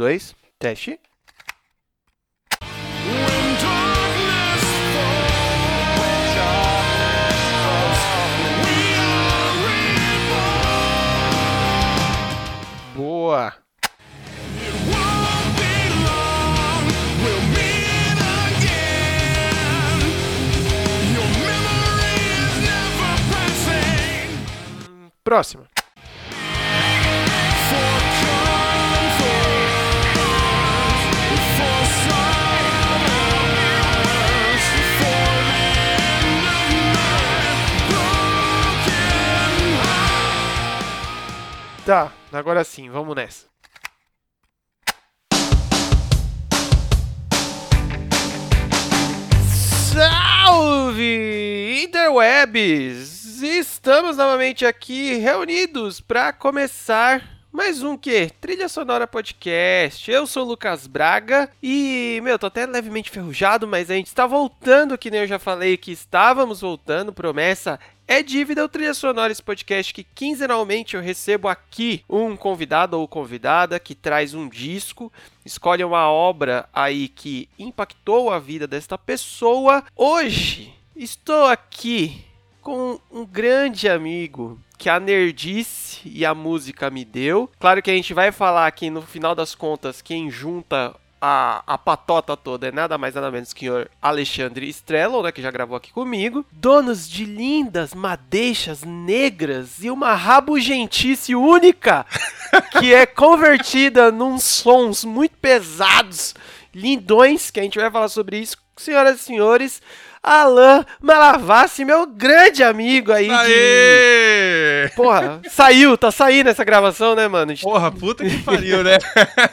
dois, teste. Boa! Próxima. Tá, agora sim, vamos nessa. Salve, interwebs! Estamos novamente aqui reunidos para começar mais um que? Trilha Sonora Podcast. Eu sou o Lucas Braga e, meu, tô até levemente ferrujado, mas a gente está voltando, que nem eu já falei que estávamos voltando. Promessa é dívida o Trilha Sonora, esse podcast que quinzenalmente eu recebo aqui um convidado ou convidada que traz um disco, escolhe uma obra aí que impactou a vida desta pessoa. Hoje estou aqui com um grande amigo que a nerdice e a música me deu. Claro que a gente vai falar aqui no final das contas quem junta a, a patota toda é nada mais nada menos que o senhor Alexandre Strello, né, que já gravou aqui comigo. Donos de lindas madeixas negras e uma rabugentice única que é convertida num sons muito pesados, lindões, que a gente vai falar sobre isso. Senhoras e senhores, Alan Malavassi, meu grande amigo aí Aê! de. Porra, saiu, tá saindo essa gravação, né, mano? Porra, puta que pariu, né?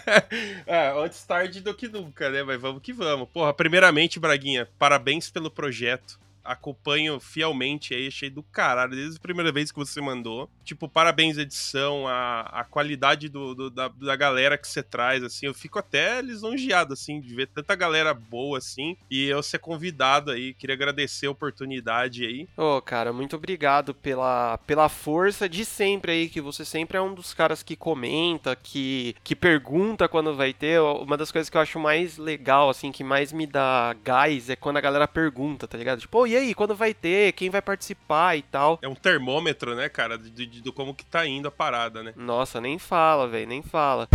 é, antes tarde do que nunca, né? Mas vamos que vamos. Porra, primeiramente, Braguinha, parabéns pelo projeto acompanho fielmente aí, achei do caralho, desde a primeira vez que você mandou. Tipo, parabéns edição, a, a qualidade do, do da, da, galera que você traz, assim, eu fico até lisonjeado, assim, de ver tanta galera boa, assim, e eu ser convidado aí, queria agradecer a oportunidade aí. Ô, oh, cara, muito obrigado pela, pela força de sempre aí, que você sempre é um dos caras que comenta, que, que pergunta quando vai ter, uma das coisas que eu acho mais legal, assim, que mais me dá gás é quando a galera pergunta, tá ligado? Tipo, oh, e aí, quando vai ter, quem vai participar e tal. É um termômetro, né, cara, de, de, de como que tá indo a parada, né? Nossa, nem fala, velho, nem fala.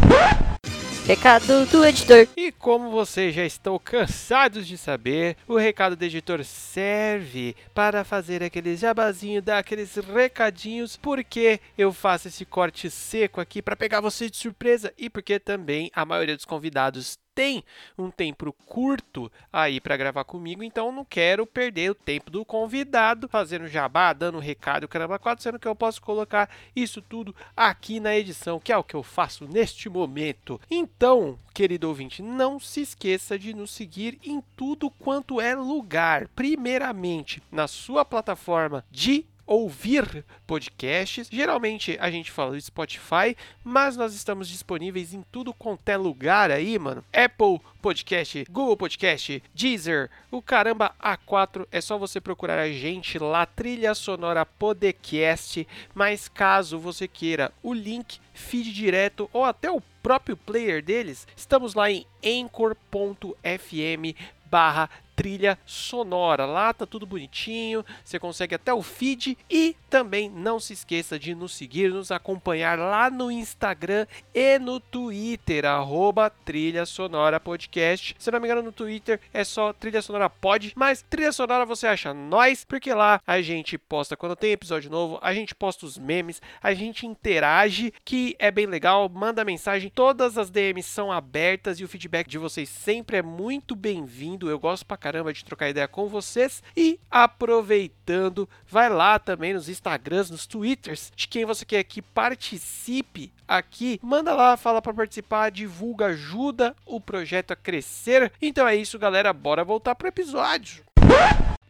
Recado do editor. E como vocês já estão cansados de saber, o recado do editor serve para fazer aqueles jabazinho, dar aqueles recadinhos, porque eu faço esse corte seco aqui para pegar você de surpresa e porque também a maioria dos convidados tem um tempo curto aí para gravar comigo, então não quero perder o tempo do convidado fazendo jabá, dando recado, caramba, quatro, sendo que eu posso colocar isso tudo aqui na edição, que é o que eu faço neste momento. Então, querido ouvinte, não se esqueça de nos seguir em tudo quanto é lugar. Primeiramente, na sua plataforma de ouvir podcasts. Geralmente a gente fala do Spotify, mas nós estamos disponíveis em tudo quanto é lugar aí, mano. Apple Podcast, Google Podcast, Deezer, o caramba A4. É só você procurar a gente lá, Trilha Sonora Podcast. Mas caso você queira o link, feed direto ou até o próprio player deles, estamos lá em anchor.fm barra trilha sonora. Lá tá tudo bonitinho, você consegue até o feed e também não se esqueça de nos seguir, nos acompanhar lá no Instagram e no Twitter, arroba Trilha Sonora Podcast. Se não me engano, no Twitter é só Trilha Sonora Pod, mas Trilha Sonora você acha nós, porque lá a gente posta quando tem episódio novo, a gente posta os memes, a gente interage, que é bem legal, manda mensagem, todas as DMs são abertas e o feedback de vocês sempre é muito bem-vindo. Eu gosto pra caramba de trocar ideia com vocês. E aproveitando, vai lá também nos Instagrams, nos Twitters de quem você quer que participe aqui. Manda lá, fala para participar, divulga, ajuda o projeto a crescer. Então é isso, galera. Bora voltar pro episódio.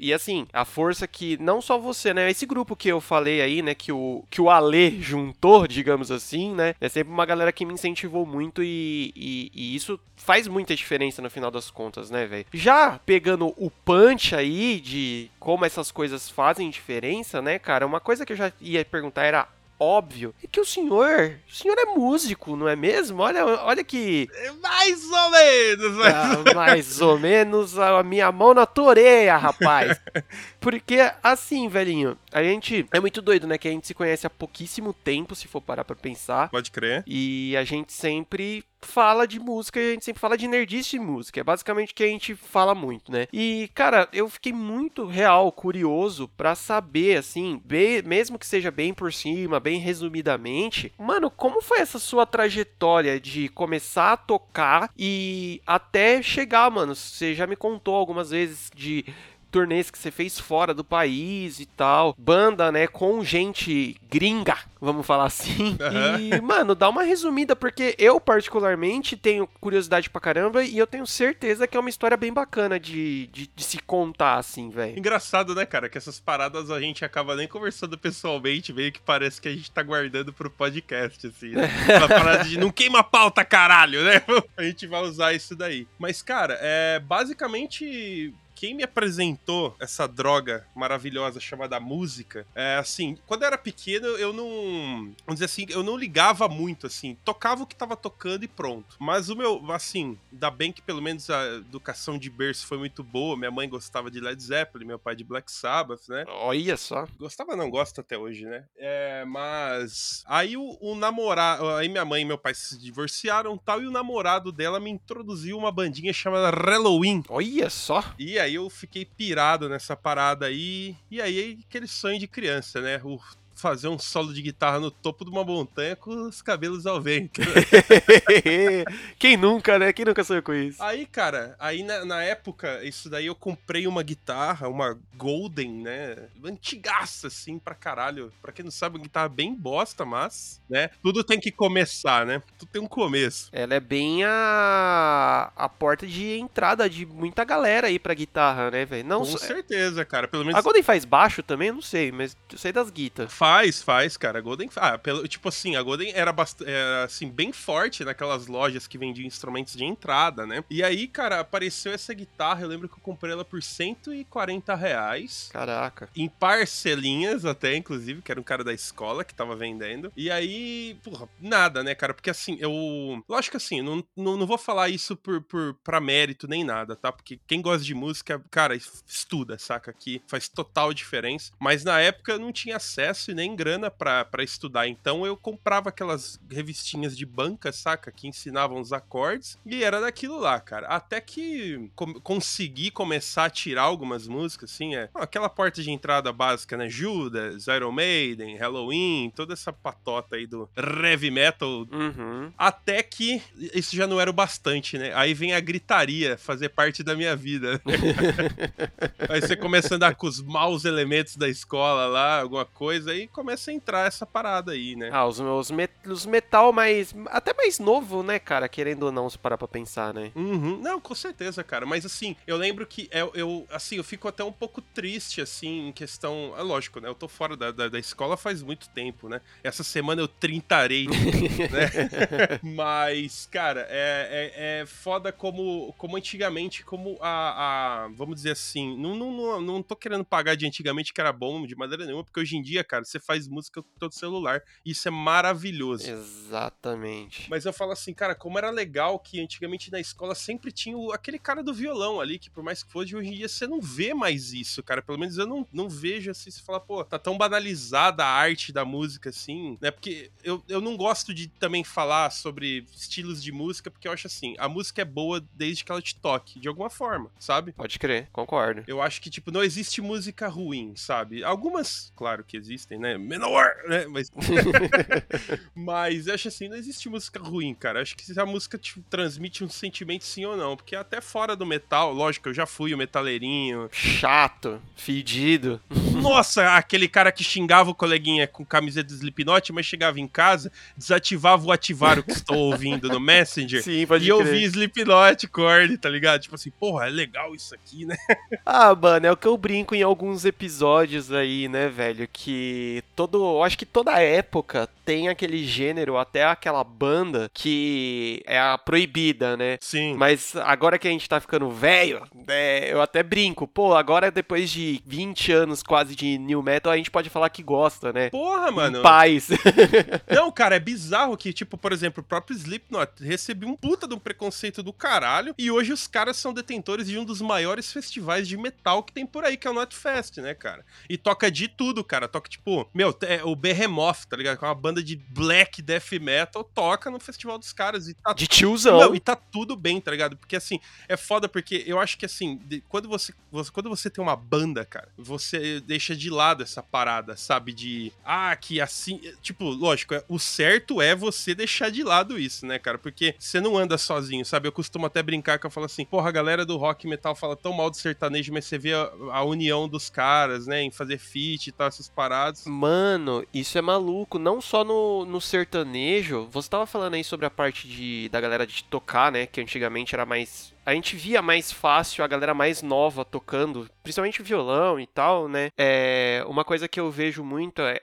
E assim, a força que não só você, né? Esse grupo que eu falei aí, né? Que o, que o Ale juntou, digamos assim, né? É sempre uma galera que me incentivou muito e, e, e isso faz muita diferença no final das contas, né, velho? Já pegando o punch aí de como essas coisas fazem diferença, né, cara? Uma coisa que eu já ia perguntar era óbvio é que o senhor, o senhor é músico, não é mesmo? Olha, olha que Mais ou menos, mas... ah, mais ou menos a minha mão na tua orelha, rapaz. Porque assim, velhinho, a gente é muito doido, né? Que a gente se conhece há pouquíssimo tempo, se for parar pra pensar. Pode crer. E a gente sempre fala de música e a gente sempre fala de nerdice de música. É basicamente o que a gente fala muito, né? E, cara, eu fiquei muito real, curioso pra saber, assim, be- mesmo que seja bem por cima, bem resumidamente, mano, como foi essa sua trajetória de começar a tocar e até chegar, mano? Você já me contou algumas vezes de turnês que você fez fora do país e tal, banda, né, com gente gringa, vamos falar assim. Aham. E, mano, dá uma resumida, porque eu, particularmente, tenho curiosidade pra caramba e eu tenho certeza que é uma história bem bacana de, de, de se contar, assim, velho. Engraçado, né, cara, que essas paradas a gente acaba nem conversando pessoalmente, meio que parece que a gente tá guardando pro podcast, assim, né? Uma parada de não queima pauta, caralho, né? A gente vai usar isso daí. Mas, cara, é basicamente. Quem me apresentou essa droga maravilhosa chamada música, é assim, quando eu era pequeno, eu não. Vamos dizer assim, eu não ligava muito, assim. Tocava o que tava tocando e pronto. Mas o meu, assim, ainda bem que pelo menos a educação de berço foi muito boa. Minha mãe gostava de Led Zeppelin, meu pai de Black Sabbath, né? Olha só. Gostava não, gosta até hoje, né? É, mas aí o, o namorado, aí minha mãe e meu pai se divorciaram e tal, e o namorado dela me introduziu uma bandinha chamada Halloween. Olha só. E aí eu fiquei pirado nessa parada aí, e aí aquele sonho de criança, né? O fazer um solo de guitarra no topo de uma montanha com os cabelos ao vento. Quem nunca, né? Quem nunca sonhou com isso? Aí, cara, aí na, na época, isso daí eu comprei uma guitarra, uma Golden, né? Antigaça, assim, pra caralho. Pra quem não sabe, uma guitarra bem bosta, mas, né? Tudo tem que começar, né? Tudo tem um começo. Ela é bem a, a porta de entrada de muita galera aí pra guitarra, né, velho? Não Com só- certeza, cara. Pelo menos A Golden faz baixo também? Eu não sei, mas eu sei das guitas. Faz, faz, cara. A Golden. Ah, pelo, tipo assim, a Golden era, bast... era assim, bem forte naquelas lojas que vendiam instrumentos de entrada, né? E aí, cara, apareceu essa guitarra. Eu lembro que eu comprei ela por 140 reais. Caraca. Em parcelinhas, até, inclusive, que era um cara da escola que tava vendendo. E aí, porra, nada, né, cara? Porque assim, eu. Lógico que assim, não, não, não vou falar isso por, por, pra mérito nem nada, tá? Porque quem gosta de música, cara, estuda, saca? Que faz total diferença. Mas na época eu não tinha acesso e nem grana pra, pra estudar. Então eu comprava aquelas revistinhas de banca, saca? Que ensinavam os acordes. E era daquilo lá, cara. Até que com- consegui começar a tirar algumas músicas, assim, é. Aquela porta de entrada básica, né? Judas, Iron Maiden, Halloween, toda essa patota aí do heavy metal Uhum. até que isso já não era o bastante, né? Aí vem a gritaria fazer parte da minha vida. aí você começa a andar com os maus elementos da escola lá, alguma coisa, aí começa a entrar essa parada aí, né? Ah, os, os, met- os metal mais. Até mais novo, né, cara? Querendo ou não, se parar pra pensar, né? Uhum. Não, com certeza, cara. Mas assim, eu lembro que eu, eu, assim, eu fico até um pouco triste, assim, em questão. É lógico, né? Eu tô fora da, da, da escola faz muito tempo, né? Essa semana eu trintarei, né? Mas, cara, é, é, é foda como, como antigamente, como a. a- vamos dizer assim, não, não, não, não tô querendo pagar de antigamente que era bom de maneira nenhuma, porque hoje em dia, cara, você faz música com todo celular. Isso é maravilhoso. Exatamente. Mas eu falo assim, cara, como era legal que antigamente na escola sempre tinha o- aquele cara do violão ali, que por mais que fosse, hoje em dia você não vê mais isso, cara. Pelo menos eu não, não vejo assim, você fala, pô, tá tão banalizada a arte da música assim, né? Porque eu, eu não gosto de também falar sobre estilos de música, porque eu acho assim, a música é boa desde que ela te toque, de alguma forma, sabe? Pode crer, concordo. Eu acho que, tipo, não existe música ruim, sabe? Algumas, claro que existem, né? Menor, né? Mas. Mas acho assim, não existe música ruim, cara. Acho que se a música te transmite um sentimento sim ou não. Porque até fora do metal, lógico, eu já fui o metaleirinho. Chato, fedido. Nossa, aquele cara que xingava o coleguinha com camiseta do Slipknot, mas chegava em casa, desativava o ativar o que estou ouvindo no Messenger. Sim, pode E eu crer. vi Slipknot, Korn, tá ligado? Tipo assim, porra, é legal isso aqui, né? Ah, mano, é o que eu brinco em alguns episódios aí, né, velho? Que todo, acho que toda época tem aquele gênero, até aquela banda que é a proibida, né? Sim. Mas agora que a gente tá ficando velho, é, eu até brinco. Pô, agora depois de 20 anos quase de new metal, a gente pode falar que gosta, né? Porra, mano. Em paz. Não, cara, é bizarro que, tipo, por exemplo, o próprio Slipknot recebeu um puta de um preconceito do caralho e hoje os caras são detentores de um dos maiores festivais de metal que tem por aí, que é o Notfest, né, cara? E toca de tudo, cara. Toca, tipo, meu, é, o Behemoth, tá ligado? Que é uma banda de black death metal, toca no festival dos caras e tá De tiozão. Não, e tá tudo bem, tá ligado? Porque assim, é foda porque eu acho que assim, de- quando você, você- quando você tem uma banda, cara, você deixa de lado essa parada, sabe? De ah, que assim, tipo, lógico, é- o certo é você deixar de lado isso, né, cara? Porque você não anda sozinho, sabe? Eu costumo até brincar que eu falo assim, porra, a galera do rock metal fala tão mal do sertanejo, mas você vê a, a união dos caras, né, em fazer feat e tal, essas paradas. Mano, isso é maluco. Não só no, no sertanejo. Você tava falando aí sobre a parte de, da galera de tocar, né? Que antigamente era mais. A gente via mais fácil a galera mais nova tocando, principalmente violão e tal, né? É, uma coisa que eu vejo muito é.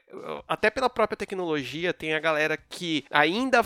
Até pela própria tecnologia, tem a galera que ainda.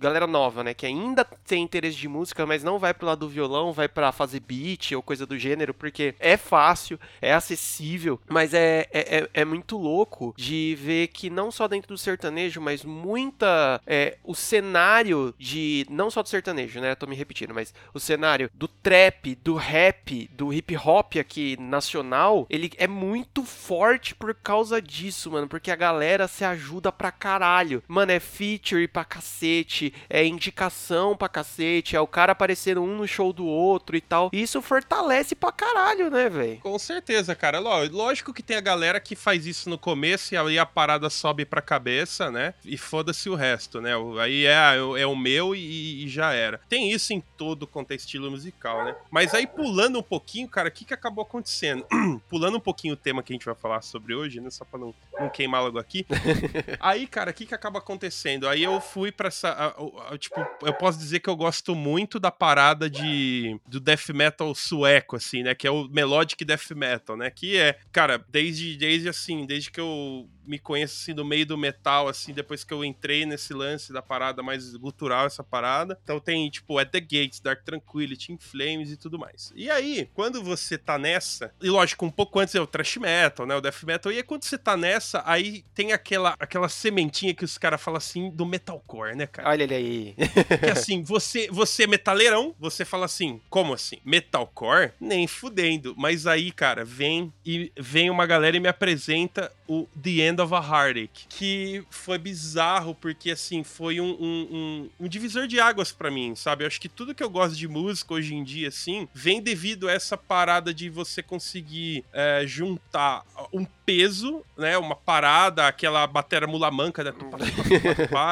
Galera nova, né? Que ainda tem interesse de música, mas não vai pro lado do violão, vai pra fazer beat ou coisa do gênero, porque é fácil, é acessível, mas é, é, é- é muito louco de ver que não só dentro do sertanejo, mas muita. é, o cenário de. Não só do sertanejo, né? Tô me repetindo, mas o cenário do trap, do rap, do hip hop aqui nacional, ele é muito forte por causa disso, mano. Porque a galera se ajuda pra caralho. Mano, é feature pra cacete, é indicação pra cacete, é o cara aparecendo um no show do outro e tal. E isso fortalece pra caralho, né, velho? Com certeza, cara. Ló- Lógico que tem a galera que faz isso no começo e aí a parada sobe pra cabeça, né? E foda-se o resto, né? Aí é, é o meu e, e já era. Tem isso em todo é estilo musical, né? Mas aí pulando um pouquinho, cara, o que, que acabou acontecendo? pulando um pouquinho o tema que a gente vai falar sobre hoje, né? Só pra não, não queimar logo aqui. aí, cara, o que, que acaba acontecendo? Aí eu fui pra essa. a- a- a- tipo, eu posso dizer que eu gosto muito da parada de do death metal sueco, assim, né? Que é o melodic death metal, né? Que é, cara, desde, desde assim, desde que eu me conheço assim do meio do metal, assim, depois que eu entrei nesse lance da parada mais gutural, essa parada. Então tem, tipo, At the Gates, Dark Tranquility, In Flames e tudo mais. E aí, quando você tá nessa, e lógico, um pouco antes é o thrash metal, né? O death metal, e aí quando você tá nessa, aí tem aquela, aquela sementinha que os caras falam assim do metalcore, né, cara? Olha ele aí. Que assim, você, você é metaleirão, você fala assim, como assim? Metalcore? Nem fudendo. Mas aí, cara, vem e vem uma galera e me apresenta o The End of a Heartache, que foi bizarro, porque assim, foi um, um, um- um divisor de águas pra mim, sabe? Eu acho que tudo que eu gosto de música hoje em dia, assim, vem devido a essa parada de você conseguir é, juntar um peso, né? Uma parada, aquela batera mula manca, né?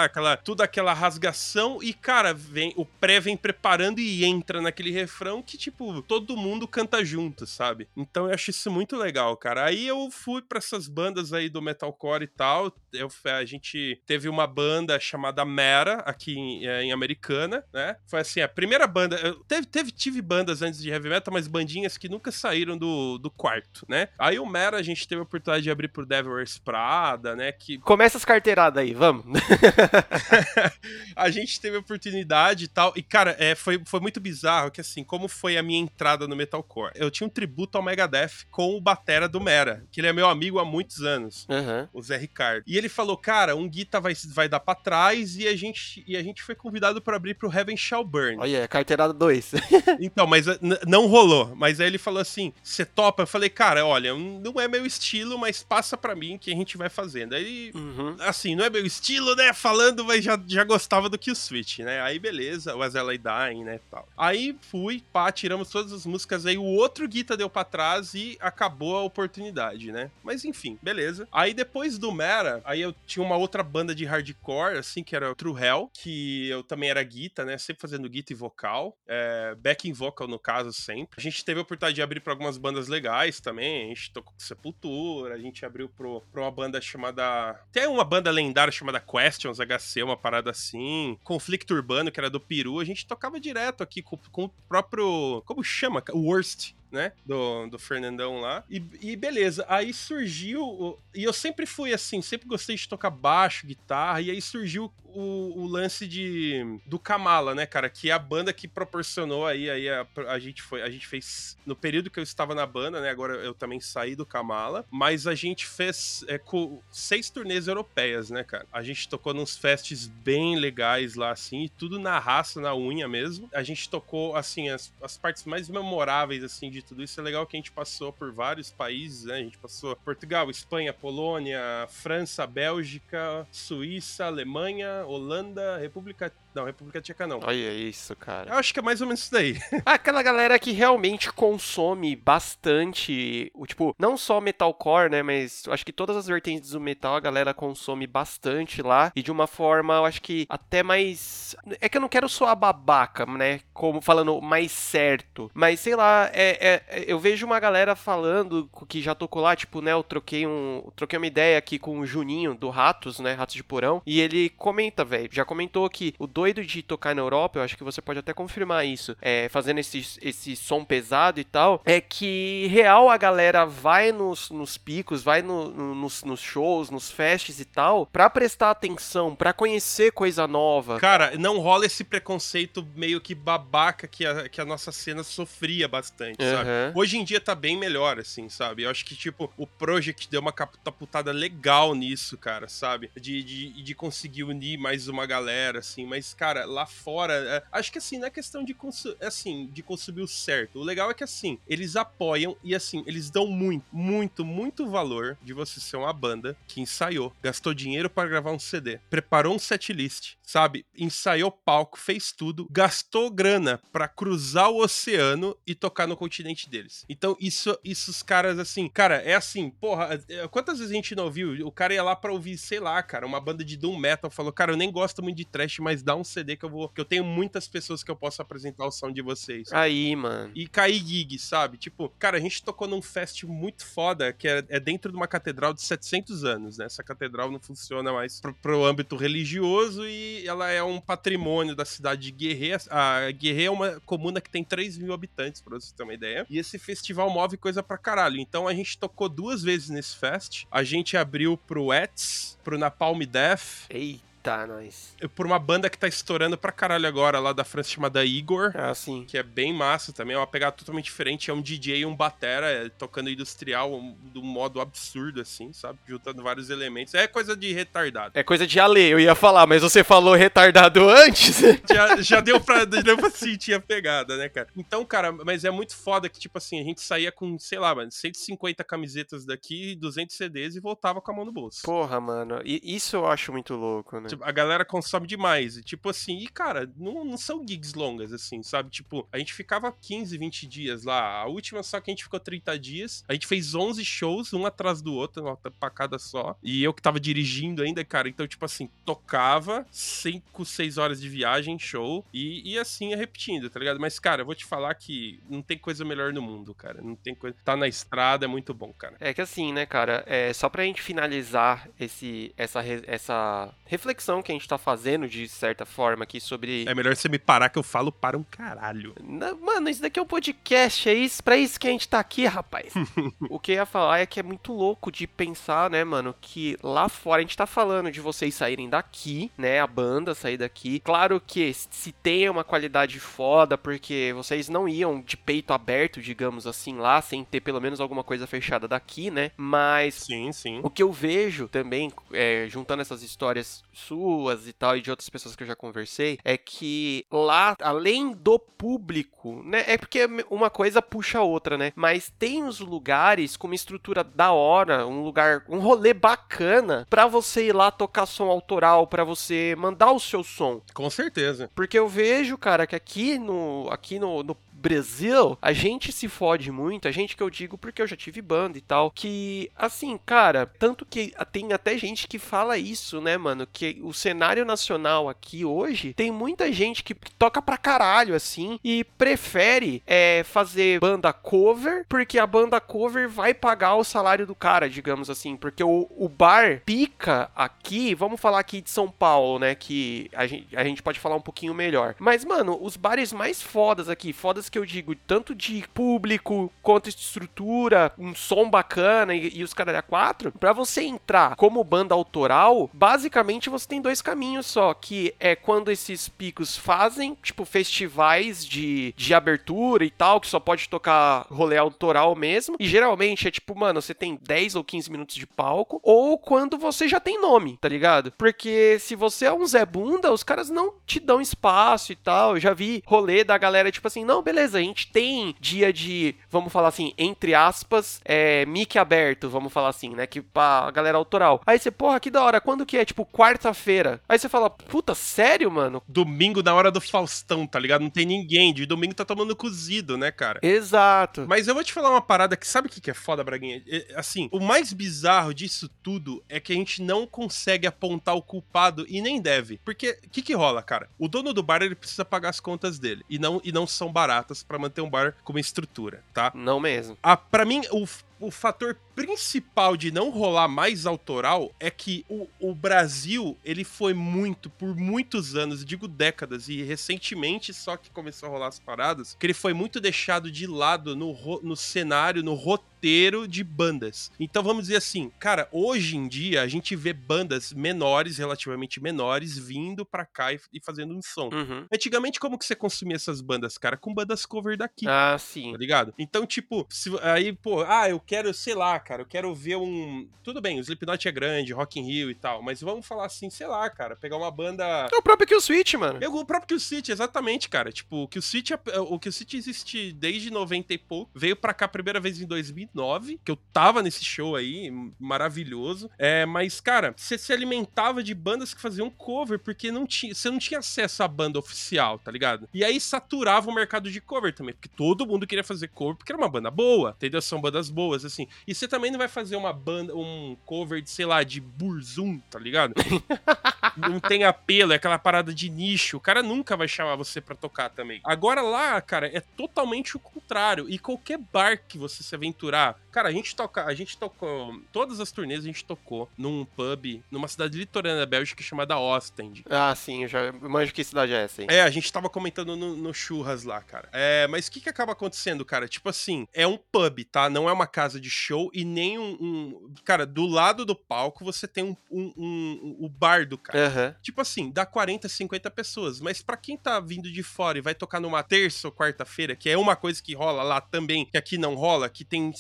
Aquela, toda aquela rasgação e, cara, vem, o pré vem preparando e entra naquele refrão que, tipo, todo mundo canta junto, sabe? Então eu acho isso muito legal, cara. Aí eu fui pra essas bandas aí do metalcore e tal. Eu, a gente teve uma banda chamada Mera aqui em, eh, em Americana, né? Foi assim, a primeira banda. eu- Teve, teve, tive bandas antes de heavy metal, mas bandinhas que nunca saíram do, do quarto, né? Aí o Mera a gente teve a oportunidade de abrir pro Devil Wears Prada, né? Que Começa as carteiradas aí, vamos. a gente teve a oportunidade e tal. E, cara, é, foi, foi muito bizarro que, assim, como foi a minha entrada no Metalcore? Eu tinha um tributo ao Megadeth com o Batera do Mera, que ele é meu amigo há muitos anos. Aham. O Zé Ricardo. E ele falou, cara, um guita vai, vai dar pra trás e a gente, e a gente foi convidado pra abrir pro Heaven Shall Burn. Olha, carteirada 2. Então, mas n- não rolou. Mas aí ele falou assim: você topa? Eu falei, cara, olha, não é meu estilo, mas passa pra mim que a gente vai fazendo. Aí, uhum. assim, não é meu estilo, né? Falando, mas já, já gostava do Kill Switch, né? Aí beleza, o As Ela Dying, né? Tal. Aí fui, pá, tiramos todas as músicas. Aí o outro guita deu pra trás e acabou a oportunidade, né? Mas enfim, beleza. Aí depois do Mera, aí eu tinha uma outra banda de hardcore, assim, que era True Hell, que eu também era guita, né? Sempre fazendo guita e vocal. É, backing vocal, no caso, sempre. A gente teve a oportunidade de abrir pra algumas bandas legais também. A gente tocou com Sepultura, a gente abriu pro, pra uma banda chamada. Tem uma banda lendária chamada Questions HC, uma parada assim. Conflicto Urbano, que era do Peru. A gente tocava direto aqui com, com o próprio. Como chama? Worst né? Do, do Fernandão lá. E, e beleza, aí surgiu. E eu sempre fui assim, sempre gostei de tocar baixo, guitarra, e aí surgiu o, o, lance de do Kamala, né, cara? Que é a banda que proporcionou aí, aí a, a, gente foi, a gente fez no período que eu estava na banda, né? Agora eu também saí do Kamala, mas a gente fez é, com seis turnês europeias, né, cara? A gente tocou nos festes bem legais lá, assim, tudo na raça, na unha mesmo. A gente tocou, assim, as, as partes mais memoráveis, assim, de tudo isso. É legal que a gente passou por vários países, né? A gente passou Portugal, Espanha, Polônia, França, Bélgica, Suíça, Alemanha, Holanda, República não, República Tcheca não. Olha isso, cara. Eu acho que é mais ou menos isso daí. Aquela galera que realmente consome bastante, o tipo, não só metalcore, né, mas acho que todas as vertentes do metal a galera consome bastante lá e de uma forma, eu acho que até mais é que eu não quero soar babaca, né, como falando mais certo, mas sei lá, é, é eu vejo uma galera falando que já tocou lá, tipo, né, eu troquei um, troquei uma ideia aqui com o Juninho do Ratos, né, Ratos de Porão, e ele comenta, velho, já comentou que o doido de tocar na Europa, eu acho que você pode até confirmar isso, é, fazendo esse, esse som pesado e tal, é que real a galera vai nos, nos picos, vai no, no, nos, nos shows, nos festes e tal, pra prestar atenção, pra conhecer coisa nova. Cara, não rola esse preconceito meio que babaca que a, que a nossa cena sofria bastante, uhum. sabe? Hoje em dia tá bem melhor, assim, sabe? Eu acho que, tipo, o Project deu uma catapultada legal nisso, cara, sabe? De, de, de conseguir unir mais uma galera, assim, mas cara, lá fora, é, acho que assim, não é questão de, assim, de consumir o certo. O legal é que assim, eles apoiam e assim, eles dão muito, muito, muito valor de você ser uma banda que ensaiou, gastou dinheiro para gravar um CD, preparou um setlist, sabe? Ensaiou palco, fez tudo, gastou grana para cruzar o oceano e tocar no continente deles. Então, isso, isso os caras, assim, cara, é assim, porra, é, quantas vezes a gente não ouviu? O cara ia lá pra ouvir, sei lá, cara, uma banda de Doom Metal, falou, cara, eu nem gosto muito de trash, mas dá um CD que eu vou. que eu tenho muitas pessoas que eu posso apresentar o som de vocês. Aí, mano. E cair gig, sabe? Tipo, cara, a gente tocou num fest muito foda, que é, é dentro de uma catedral de 700 anos, né? Essa catedral não funciona mais pro, pro âmbito religioso e ela é um patrimônio da cidade de Guerre. A Guerre é uma comuna que tem 3 mil habitantes, pra você ter uma ideia. E esse festival move coisa pra caralho. Então a gente tocou duas vezes nesse fest. A gente abriu pro Ets, pro Napalm Death. Eita. Tá, nós. Por uma banda que tá estourando pra caralho agora, lá da França, chamada Igor. Ah, sim. Que é bem massa também. É uma pegada totalmente diferente. É um DJ e um batera é, tocando industrial um, de um modo absurdo, assim, sabe? Juntando vários elementos. É coisa de retardado. É coisa de Ale, eu ia falar, mas você falou retardado antes? já, já deu, pra, deu pra sentir a pegada, né, cara? Então, cara, mas é muito foda que, tipo assim, a gente saía com, sei lá, mano, 150 camisetas daqui, 200 CDs e voltava com a mão no bolso. Porra, mano. E isso eu acho muito louco, né? Tipo, a galera consome demais. Tipo assim, e cara, não, não são gigs longas, assim, sabe? Tipo, a gente ficava 15, 20 dias lá. A última só que a gente ficou 30 dias. A gente fez 11 shows, um atrás do outro, uma cada só. E eu que tava dirigindo ainda, cara. Então, tipo assim, tocava 5, 6 horas de viagem, show. E, e assim repetindo, tá ligado? Mas, cara, eu vou te falar que não tem coisa melhor no mundo, cara. Não tem coisa. Tá na estrada é muito bom, cara. É que assim, né, cara? É, só pra gente finalizar esse, essa, essa reflexão que a gente tá fazendo de certa forma aqui sobre. É melhor você me parar que eu falo para um caralho. Não, mano, isso daqui é um podcast, é isso, pra isso que a gente tá aqui, rapaz. o que eu ia falar é que é muito louco de pensar, né, mano, que lá fora a gente tá falando de vocês saírem daqui, né, a banda sair daqui. Claro que se tem uma qualidade foda, porque vocês não iam de peito aberto, digamos assim, lá, sem ter pelo menos alguma coisa fechada daqui, né? Mas. Sim, sim. O que eu vejo também, é, juntando essas histórias suas e tal, e de outras pessoas que eu já conversei, é que lá, além do público, né? É porque uma coisa puxa a outra, né? Mas tem os lugares com uma estrutura da hora, um lugar, um rolê bacana para você ir lá tocar som autoral, para você mandar o seu som. Com certeza. Porque eu vejo, cara, que aqui no aqui no, no Brasil, a gente se fode muito, a gente que eu digo porque eu já tive banda e tal, que assim, cara, tanto que tem até gente que fala isso, né, mano, que o cenário nacional aqui hoje tem muita gente que toca pra caralho, assim, e prefere é, fazer banda cover, porque a banda cover vai pagar o salário do cara, digamos assim, porque o, o bar pica aqui, vamos falar aqui de São Paulo, né, que a gente, a gente pode falar um pouquinho melhor, mas, mano, os bares mais fodas aqui, fodas que eu digo, tanto de público quanto estrutura, um som bacana e, e os caras a quatro, pra você entrar como banda autoral, basicamente você tem dois caminhos só, que é quando esses picos fazem, tipo, festivais de, de abertura e tal, que só pode tocar rolê autoral mesmo, e geralmente é tipo, mano, você tem 10 ou 15 minutos de palco, ou quando você já tem nome, tá ligado? Porque se você é um Zé Bunda, os caras não te dão espaço e tal. Eu já vi rolê da galera, tipo assim, não, beleza, a gente tem dia de, vamos falar assim, entre aspas, é, mic aberto, vamos falar assim, né? Que pra galera autoral. Aí você, porra, que da hora, quando que é? Tipo, quarta-feira. Aí você fala, puta, sério, mano? Domingo na hora do Faustão, tá ligado? Não tem ninguém. De domingo tá tomando cozido, né, cara? Exato. Mas eu vou te falar uma parada que sabe o que é foda, Braguinha? É, assim, o mais bizarro disso tudo é que a gente não consegue apontar o culpado e nem deve. Porque o que, que rola, cara? O dono do bar ele precisa pagar as contas dele e não, e não são baratas para manter um bar com uma estrutura, tá? Não mesmo. Ah, para mim, o, o fator principal de não rolar mais autoral é que o, o, Brasil, ele foi muito, por muitos anos, digo décadas, e recentemente só que começou a rolar as paradas, que ele foi muito deixado de lado no, no cenário, no roteiro de bandas. Então vamos dizer assim, cara, hoje em dia a gente vê bandas menores, relativamente menores, vindo pra cá e, e fazendo um som. Uhum. Antigamente, como que você consumia essas bandas, cara? Com bandas cover daqui. Ah, sim. Tá ligado? Então, tipo, se, aí, pô, ah, eu quero, sei lá, cara, eu quero ver um. Tudo bem, o Slipknot é grande, Rock in Rio e tal, mas vamos falar assim, sei lá, cara, pegar uma banda. É o próprio Kill Switch, mano. Eu, o próprio Kill Switch, exatamente, cara. Tipo, o Kill Switch, o Kill Switch existe desde 90 e pouco. Veio pra cá a primeira vez em 2009, que eu tava nesse show aí, maravilhoso. É, mas, cara, você se alimentava de bandas que faziam cover, porque não tinha, você não tinha acesso à banda oficial, tá ligado? E aí saturava o mercado de cover também, porque todo mundo queria fazer cover porque era uma banda boa, entendeu? São bandas boas, assim. E você também não vai fazer uma banda, um cover de, sei lá, de Burzum, tá ligado? não tem apelo, é aquela parada de nicho. O cara nunca vai chamar você pra tocar também. Agora lá, cara, é totalmente o contrário. E qualquer bar que você se aventurar, cara, a gente toca, a gente tocou, todas as turnês a gente tocou num pub, numa cidade litorânea da Bélgica chamada Ostend. Ah, sim, eu já manjo que cidade é essa, hein? É, a gente tava comentando no, no churras lá, cara. É, mas o que que acaba acontecendo, cara? Tipo assim, é um pub, tá? Não é uma casa de show e nem um. um... cara, do lado do palco você tem um, um, um, o bar do cara. Uhum. Tipo assim, dá 40, 50 pessoas. Mas para quem tá vindo de fora e vai tocar numa terça ou quarta-feira, que é uma coisa que rola lá também, que aqui não rola, que tem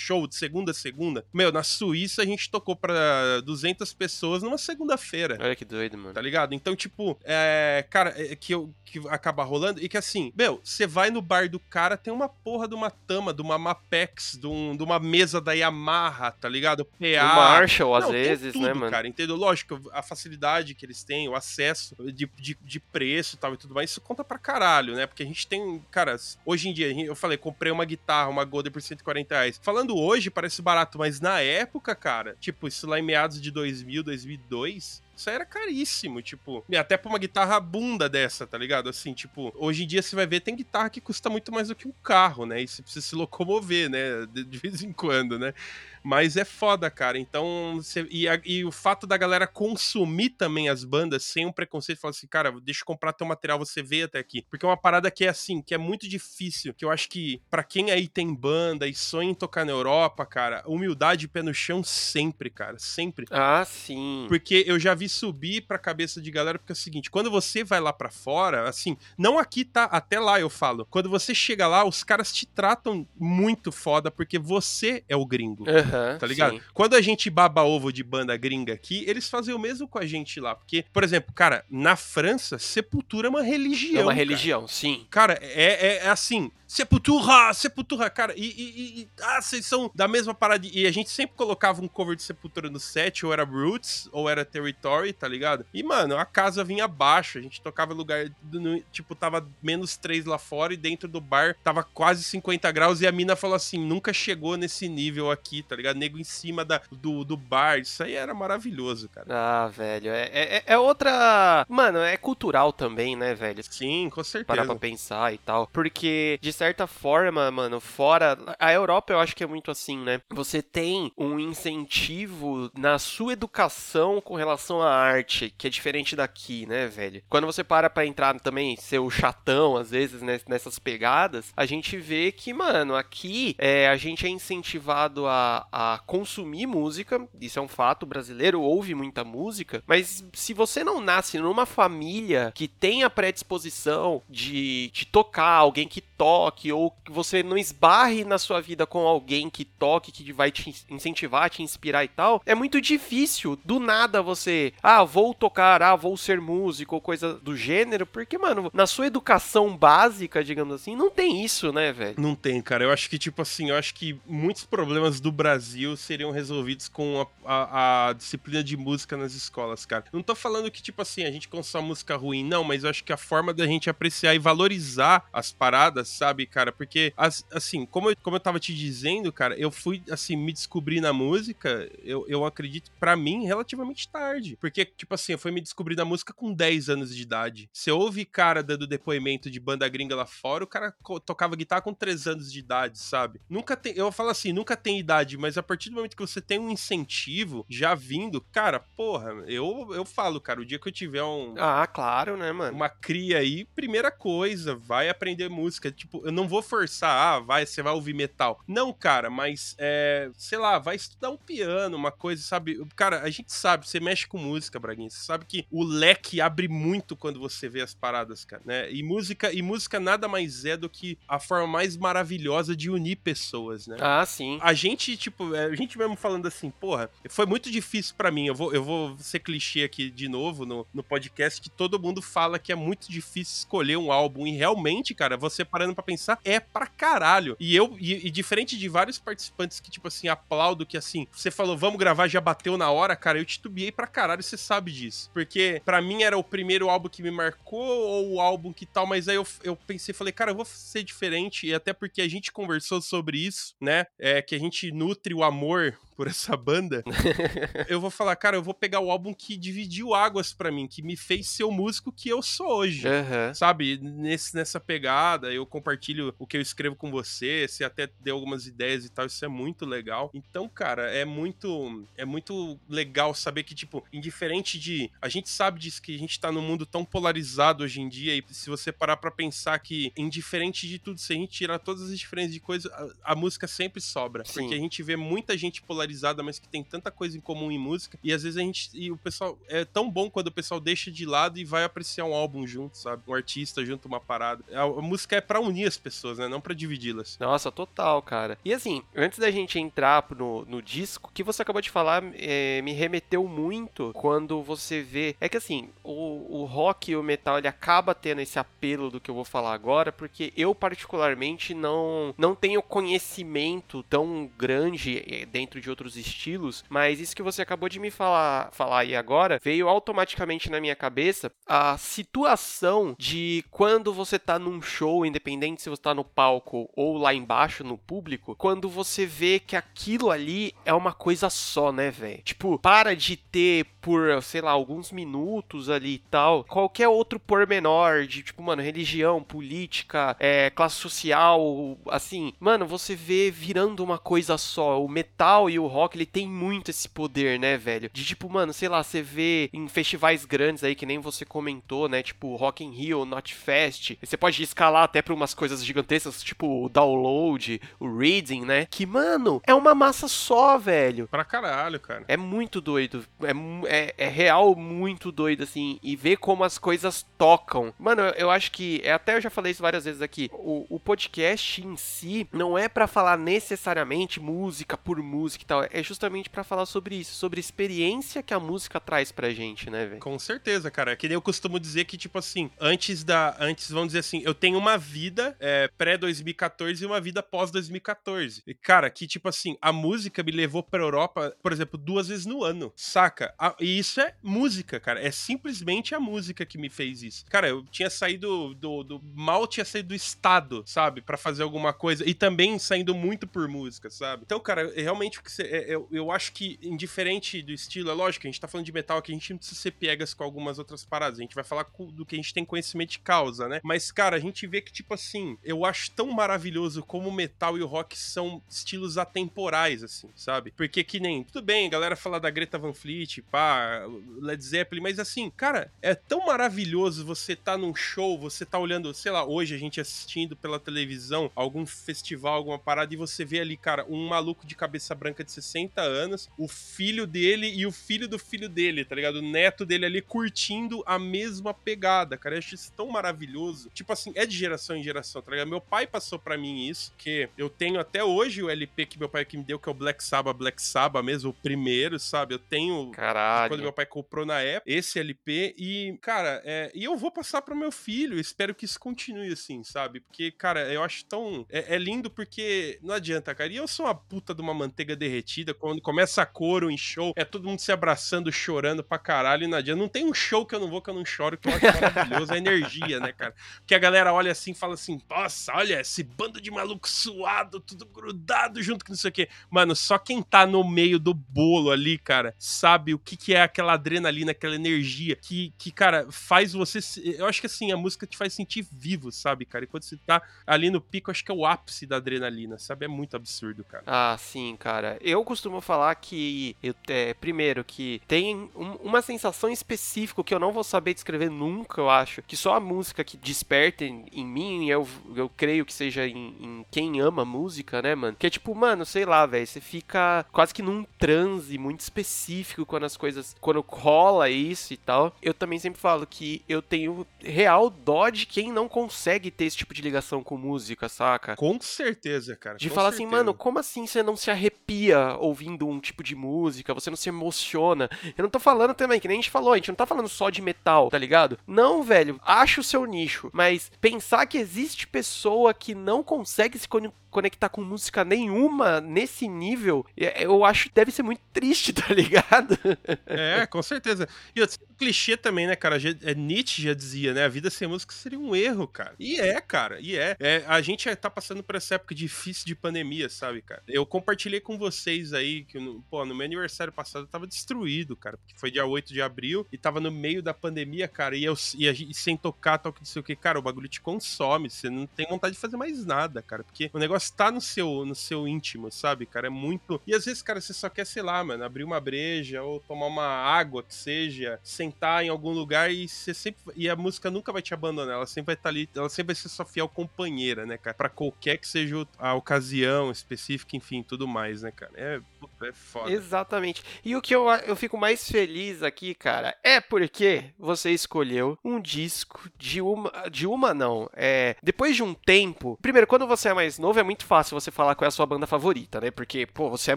show de segunda a segunda. Meu, na Suíça a gente tocou pra 200 pessoas numa segunda-feira. Olha que doido, mano. Tá ligado? Então, tipo, é. Cara, é que, eu, que acaba rolando e que assim, meu, você vai no bar do cara, tem uma porra de uma tama, de uma Mapex, de, um, de uma mesa da Yamaha, tá ligado? PA. O Marshall, às Não, tem vezes, tudo, né, mano? cara, entendeu? Lógico, a facilidade que eles têm, o acesso de, de, de preço e tal e tudo mais, isso conta pra caralho, né? Porque a gente tem, cara, hoje em dia, eu falei, comprei uma guitarra, uma Golden por 140 reais. Falando hoje, parece barato, mas na época, cara, tipo, isso lá em meados de 2000, 2002, isso era caríssimo, tipo, até pra uma guitarra bunda dessa, tá ligado? Assim, tipo, hoje em dia você vai ver, tem guitarra que custa muito mais do que um carro, né? E você precisa se locomover, né? De vez em quando, né? Mas é foda, cara. Então, você, e, a, e, o fato da galera consumir também as bandas sem um preconceito, falar assim, cara, deixa eu comprar teu material, você vê até aqui. Porque é uma parada que é assim, que é muito difícil, que eu acho que para quem aí tem banda e sonha em tocar na Europa, cara, humildade e pé no chão sempre, cara, sempre. Ah, sim. Porque eu já vi subir pra cabeça de galera, porque é o seguinte, quando você vai lá para fora, assim, não aqui tá, até lá eu falo, quando você chega lá, os caras te tratam muito foda, porque você é o gringo. Uhum, tá ligado? sim. Quando a gente baba ovo de banda gringa aqui, eles fazem o mesmo com a gente lá. Porque, por exemplo, cara, na França, sepultura é uma religião. É uma cara. religião, sim. Cara, é, é, é assim. Sepultura, Sepultura, cara, e, e, e, ah, vocês são da mesma parada. E a gente sempre colocava um cover de Sepultura no set, ou era Roots, ou era Territory, tá ligado? E, mano, a casa vinha abaixo, a gente tocava lugar, no, tipo, tava menos 3 lá fora e dentro do bar tava quase 50 graus e a mina falou assim, nunca chegou nesse nível aqui, tá ligado? Nego em cima da, do, do bar, isso aí era maravilhoso, cara. Ah, velho, é, é, é outra... Mano, é cultural também, né, velho? Sim, com certeza. Parar pra pensar e tal. Porque, de certa forma, mano, fora. A Europa eu acho que é muito assim, né? Você tem um incentivo na sua educação com relação a arte que é diferente daqui, né, velho? Quando você para pra entrar também, ser o chatão, às vezes, né, nessas pegadas, a gente vê que, mano, aqui é, a gente é incentivado a, a consumir música, isso é um fato, o brasileiro ouve muita música, mas se você não nasce numa família que tem a predisposição de, de tocar, alguém que toque, ou que você não esbarre na sua vida com alguém que toque, que vai te incentivar, te inspirar e tal, é muito difícil do nada você, ah, vou tocar, ah, vou ser músico ou coisa do gênero, porque, mano, na sua educação básica, digamos assim, não tem isso, né, velho? Não tem, cara. Eu acho que, tipo assim, eu acho que muitos problemas do Brasil seriam resolvidos com a, a, a disciplina de música nas escolas, cara. Não tô falando que, tipo assim, a gente consome música ruim, não, mas eu acho que a forma da gente apreciar e valorizar as paradas, sabe, cara? Porque, assim, como eu, como eu tava te dizendo, cara, eu fui, assim, me descobrir na música, eu, eu acredito, para mim, relativamente tarde. Porque, tipo assim, eu fui me descobrir na música com 10 anos de idade. Você ouve cara dando depoimento de banda gringa lá fora, o cara tocava guitarra com 3 anos de idade, sabe? Nunca tem, eu falo assim, nunca tem idade, mas a partir do momento que você tem um incentivo já vindo, cara, porra, eu, eu falo, cara, o dia que eu tiver um. Ah, claro, né, mano? Uma cria aí, primeira coisa, vai aprender música. Tipo, eu não vou forçar, ah, vai, você vai ouvir metal. Não, cara, mas, é, sei lá, vai estudar um piano, uma coisa, sabe? Cara, a gente sabe, você mexe com música, Braguinha, você sabe que o leque abre muito quando você vê as paradas, cara, né? E música, e música nada mais é do que a forma mais maravilhosa de unir pessoas, né? Ah, sim. A gente, tipo, é, a gente mesmo falando assim, porra, foi muito difícil para mim. Eu vou, eu vou ser clichê aqui de novo no, no podcast que todo mundo fala que é muito difícil escolher um álbum. E realmente, cara, você parando para pensar, é pra caralho. E eu, e, e, diferente de vários participantes que, tipo assim, aplaudo que assim, você falou, vamos gravar, já bateu na hora, cara, eu titubeei pra caralho, você sabe disso. Porque para mim era o primeiro álbum que me marcou, ou o álbum que tal, mas aí eu, eu pensei, falei, cara, eu vou ser diferente, e até porque a gente conversou sobre isso, né? É que a gente nutre o amor por essa banda, eu vou falar, cara, eu vou pegar o álbum que dividiu águas para mim, que me fez ser o músico que eu sou hoje. Uhum. Sabe? Nesse, nessa pegada, eu compartilho o que eu escrevo com você, você até deu algumas ideias e tal, isso é muito legal. Então, cara, é muito é muito legal saber que, tipo, indiferente de. A gente sabe disso que a gente tá num mundo tão polarizado hoje em dia, e se você parar pra pensar que, indiferente de tudo, se a gente tirar todas as diferenças de coisa, a, a música sempre sobra. Sim. Porque a gente vê muita gente polarizada mas que tem tanta coisa em comum em música. E às vezes a gente. E o pessoal. É tão bom quando o pessoal deixa de lado e vai apreciar um álbum junto, sabe? Um artista junto, uma parada. A, a música é para unir as pessoas, né? Não para dividi-las. Nossa, total, cara. E assim, antes da gente entrar no, no disco, que você acabou de falar é, me remeteu muito quando você vê. É que assim, o, o rock e o metal ele acaba tendo esse apelo do que eu vou falar agora, porque eu, particularmente, não, não tenho conhecimento tão grande é, dentro de outros outros estilos, mas isso que você acabou de me falar, falar aí agora veio automaticamente na minha cabeça a situação de quando você tá num show, independente se você tá no palco ou lá embaixo no público, quando você vê que aquilo ali é uma coisa só, né, velho? Tipo, para de ter por, sei lá, alguns minutos ali e tal, qualquer outro pormenor de, tipo, mano, religião, política, é, classe social, assim, mano, você vê virando uma coisa só. O metal e o rock, ele tem muito esse poder, né, velho? De tipo, mano, sei lá, você vê em festivais grandes aí, que nem você comentou, né? Tipo, Rock in Rio, Not Fest. Você pode escalar até pra umas coisas gigantescas, tipo o Download, o Reading, né? Que, mano, é uma massa só, velho. Pra caralho, cara. É muito doido. É, é, é real muito doido, assim. E ver como as coisas tocam. Mano, eu, eu acho que. É, até eu já falei isso várias vezes aqui. O, o podcast em si não é para falar necessariamente música por música tal é justamente para falar sobre isso, sobre a experiência que a música traz pra gente, né, velho? Com certeza, cara. É que nem eu costumo dizer que, tipo assim, antes da. Antes, vamos dizer assim, eu tenho uma vida é, pré-2014 e uma vida pós-2014. E, cara, que, tipo assim, a música me levou pra Europa, por exemplo, duas vezes no ano, saca? A, e isso é música, cara. É simplesmente a música que me fez isso. Cara, eu tinha saído do. do mal tinha saído do estado, sabe? para fazer alguma coisa. E também saindo muito por música, sabe? Então, cara, realmente o que você eu, eu acho que, indiferente do estilo, é lógico, a gente tá falando de metal aqui, a gente não precisa ser piegas com algumas outras paradas. A gente vai falar do que a gente tem conhecimento de causa, né? Mas, cara, a gente vê que, tipo assim, eu acho tão maravilhoso como o metal e o rock são estilos atemporais, assim, sabe? Porque que nem, tudo bem, galera fala da Greta Van Fleet, pá, Led Zeppelin, mas assim, cara, é tão maravilhoso você tá num show, você tá olhando, sei lá, hoje a gente assistindo pela televisão algum festival, alguma parada, e você vê ali, cara, um maluco de cabeça branca de 60 anos, o filho dele e o filho do filho dele, tá ligado? O neto dele ali curtindo a mesma pegada, cara. Eu acho isso tão maravilhoso. Tipo assim, é de geração em geração, tá ligado? Meu pai passou para mim isso, que eu tenho até hoje o LP que meu pai que me deu, que é o Black Sabbath, Black Sabbath mesmo, o primeiro, sabe? Eu tenho. Caralho. Quando meu pai comprou na época, esse LP. E, cara, é, e eu vou passar pro meu filho. Espero que isso continue assim, sabe? Porque, cara, eu acho tão. É, é lindo porque não adianta, cara. E eu sou uma puta de uma manteiga derretida. Quando começa coro em show, é todo mundo se abraçando, chorando pra caralho. E não adianta. Não tem um show que eu não vou que eu não choro, que eu acho maravilhoso. a energia, né, cara? Porque a galera olha assim e fala assim: nossa, olha esse bando de maluco suado, tudo grudado junto com não sei o quê. Mano, só quem tá no meio do bolo ali, cara, sabe o que, que é aquela adrenalina, aquela energia que, que, cara, faz você. Eu acho que assim, a música te faz sentir vivo, sabe, cara? E quando você tá ali no pico, acho que é o ápice da adrenalina, sabe? É muito absurdo, cara. Ah, sim, cara. Eu costumo falar que, eu, é, primeiro, que tem um, uma sensação específica que eu não vou saber descrever nunca, eu acho, que só a música que desperta em, em mim, eu, eu creio que seja em, em quem ama música, né, mano? Que é tipo, mano, sei lá, velho, você fica quase que num transe muito específico quando as coisas, quando rola isso e tal. Eu também sempre falo que eu tenho real dó de quem não consegue ter esse tipo de ligação com música, saca? Com certeza, cara. De falar assim, certeza. mano, como assim você não se arrepia ouvindo um tipo de música? Você não se emociona? Eu não tô falando também, que nem a gente falou, a gente não tá falando só de metal, tá ligado? Não, velho, acha o seu nicho, mas pensar que existe pessoa que não consegue se con- conectar com música nenhuma nesse nível, é- eu acho que deve ser muito triste, tá ligado? É, com certeza. E outro, clichê também, né, cara? É, Nietzsche já dizia, né? A vida sem música seria um erro, cara. E é, cara, e é. É, A gente tá passando por essa época difícil de pandemia, sabe, cara? Eu compartilhei com vocês aí que, pô, no meu aniversário passado eu tava destruído, cara, porque foi dia 8 de abril e tava no meio da pandemia, cara, e, eu, e, a e sem tocar, tal, que não sei o que, cara, o bagulho te consome, você não tem vontade de fazer mais nada, cara, porque o negócio tá no seu, no seu íntimo, sabe, cara? É muito. E às vezes, cara, você só quer, sei lá, mano, abrir uma breja ou tomar uma água que seja, sentar em algum lugar e você sempre. E a música nunca vai te abandonar, ela sempre vai estar ali, ela sempre vai ser sua fiel companheira, né, cara? Pra qualquer que seja a ocasião específica, enfim, tudo mais, né, cara? É, é foda. Exatamente. E o que eu, eu fico mais feliz aqui, cara, é porque você escolheu um disco de uma. De uma, não. É. Depois de um tempo. Primeiro, quando você é mais novo, é muito fácil você falar qual é a sua banda favorita, né? Porque, pô, você é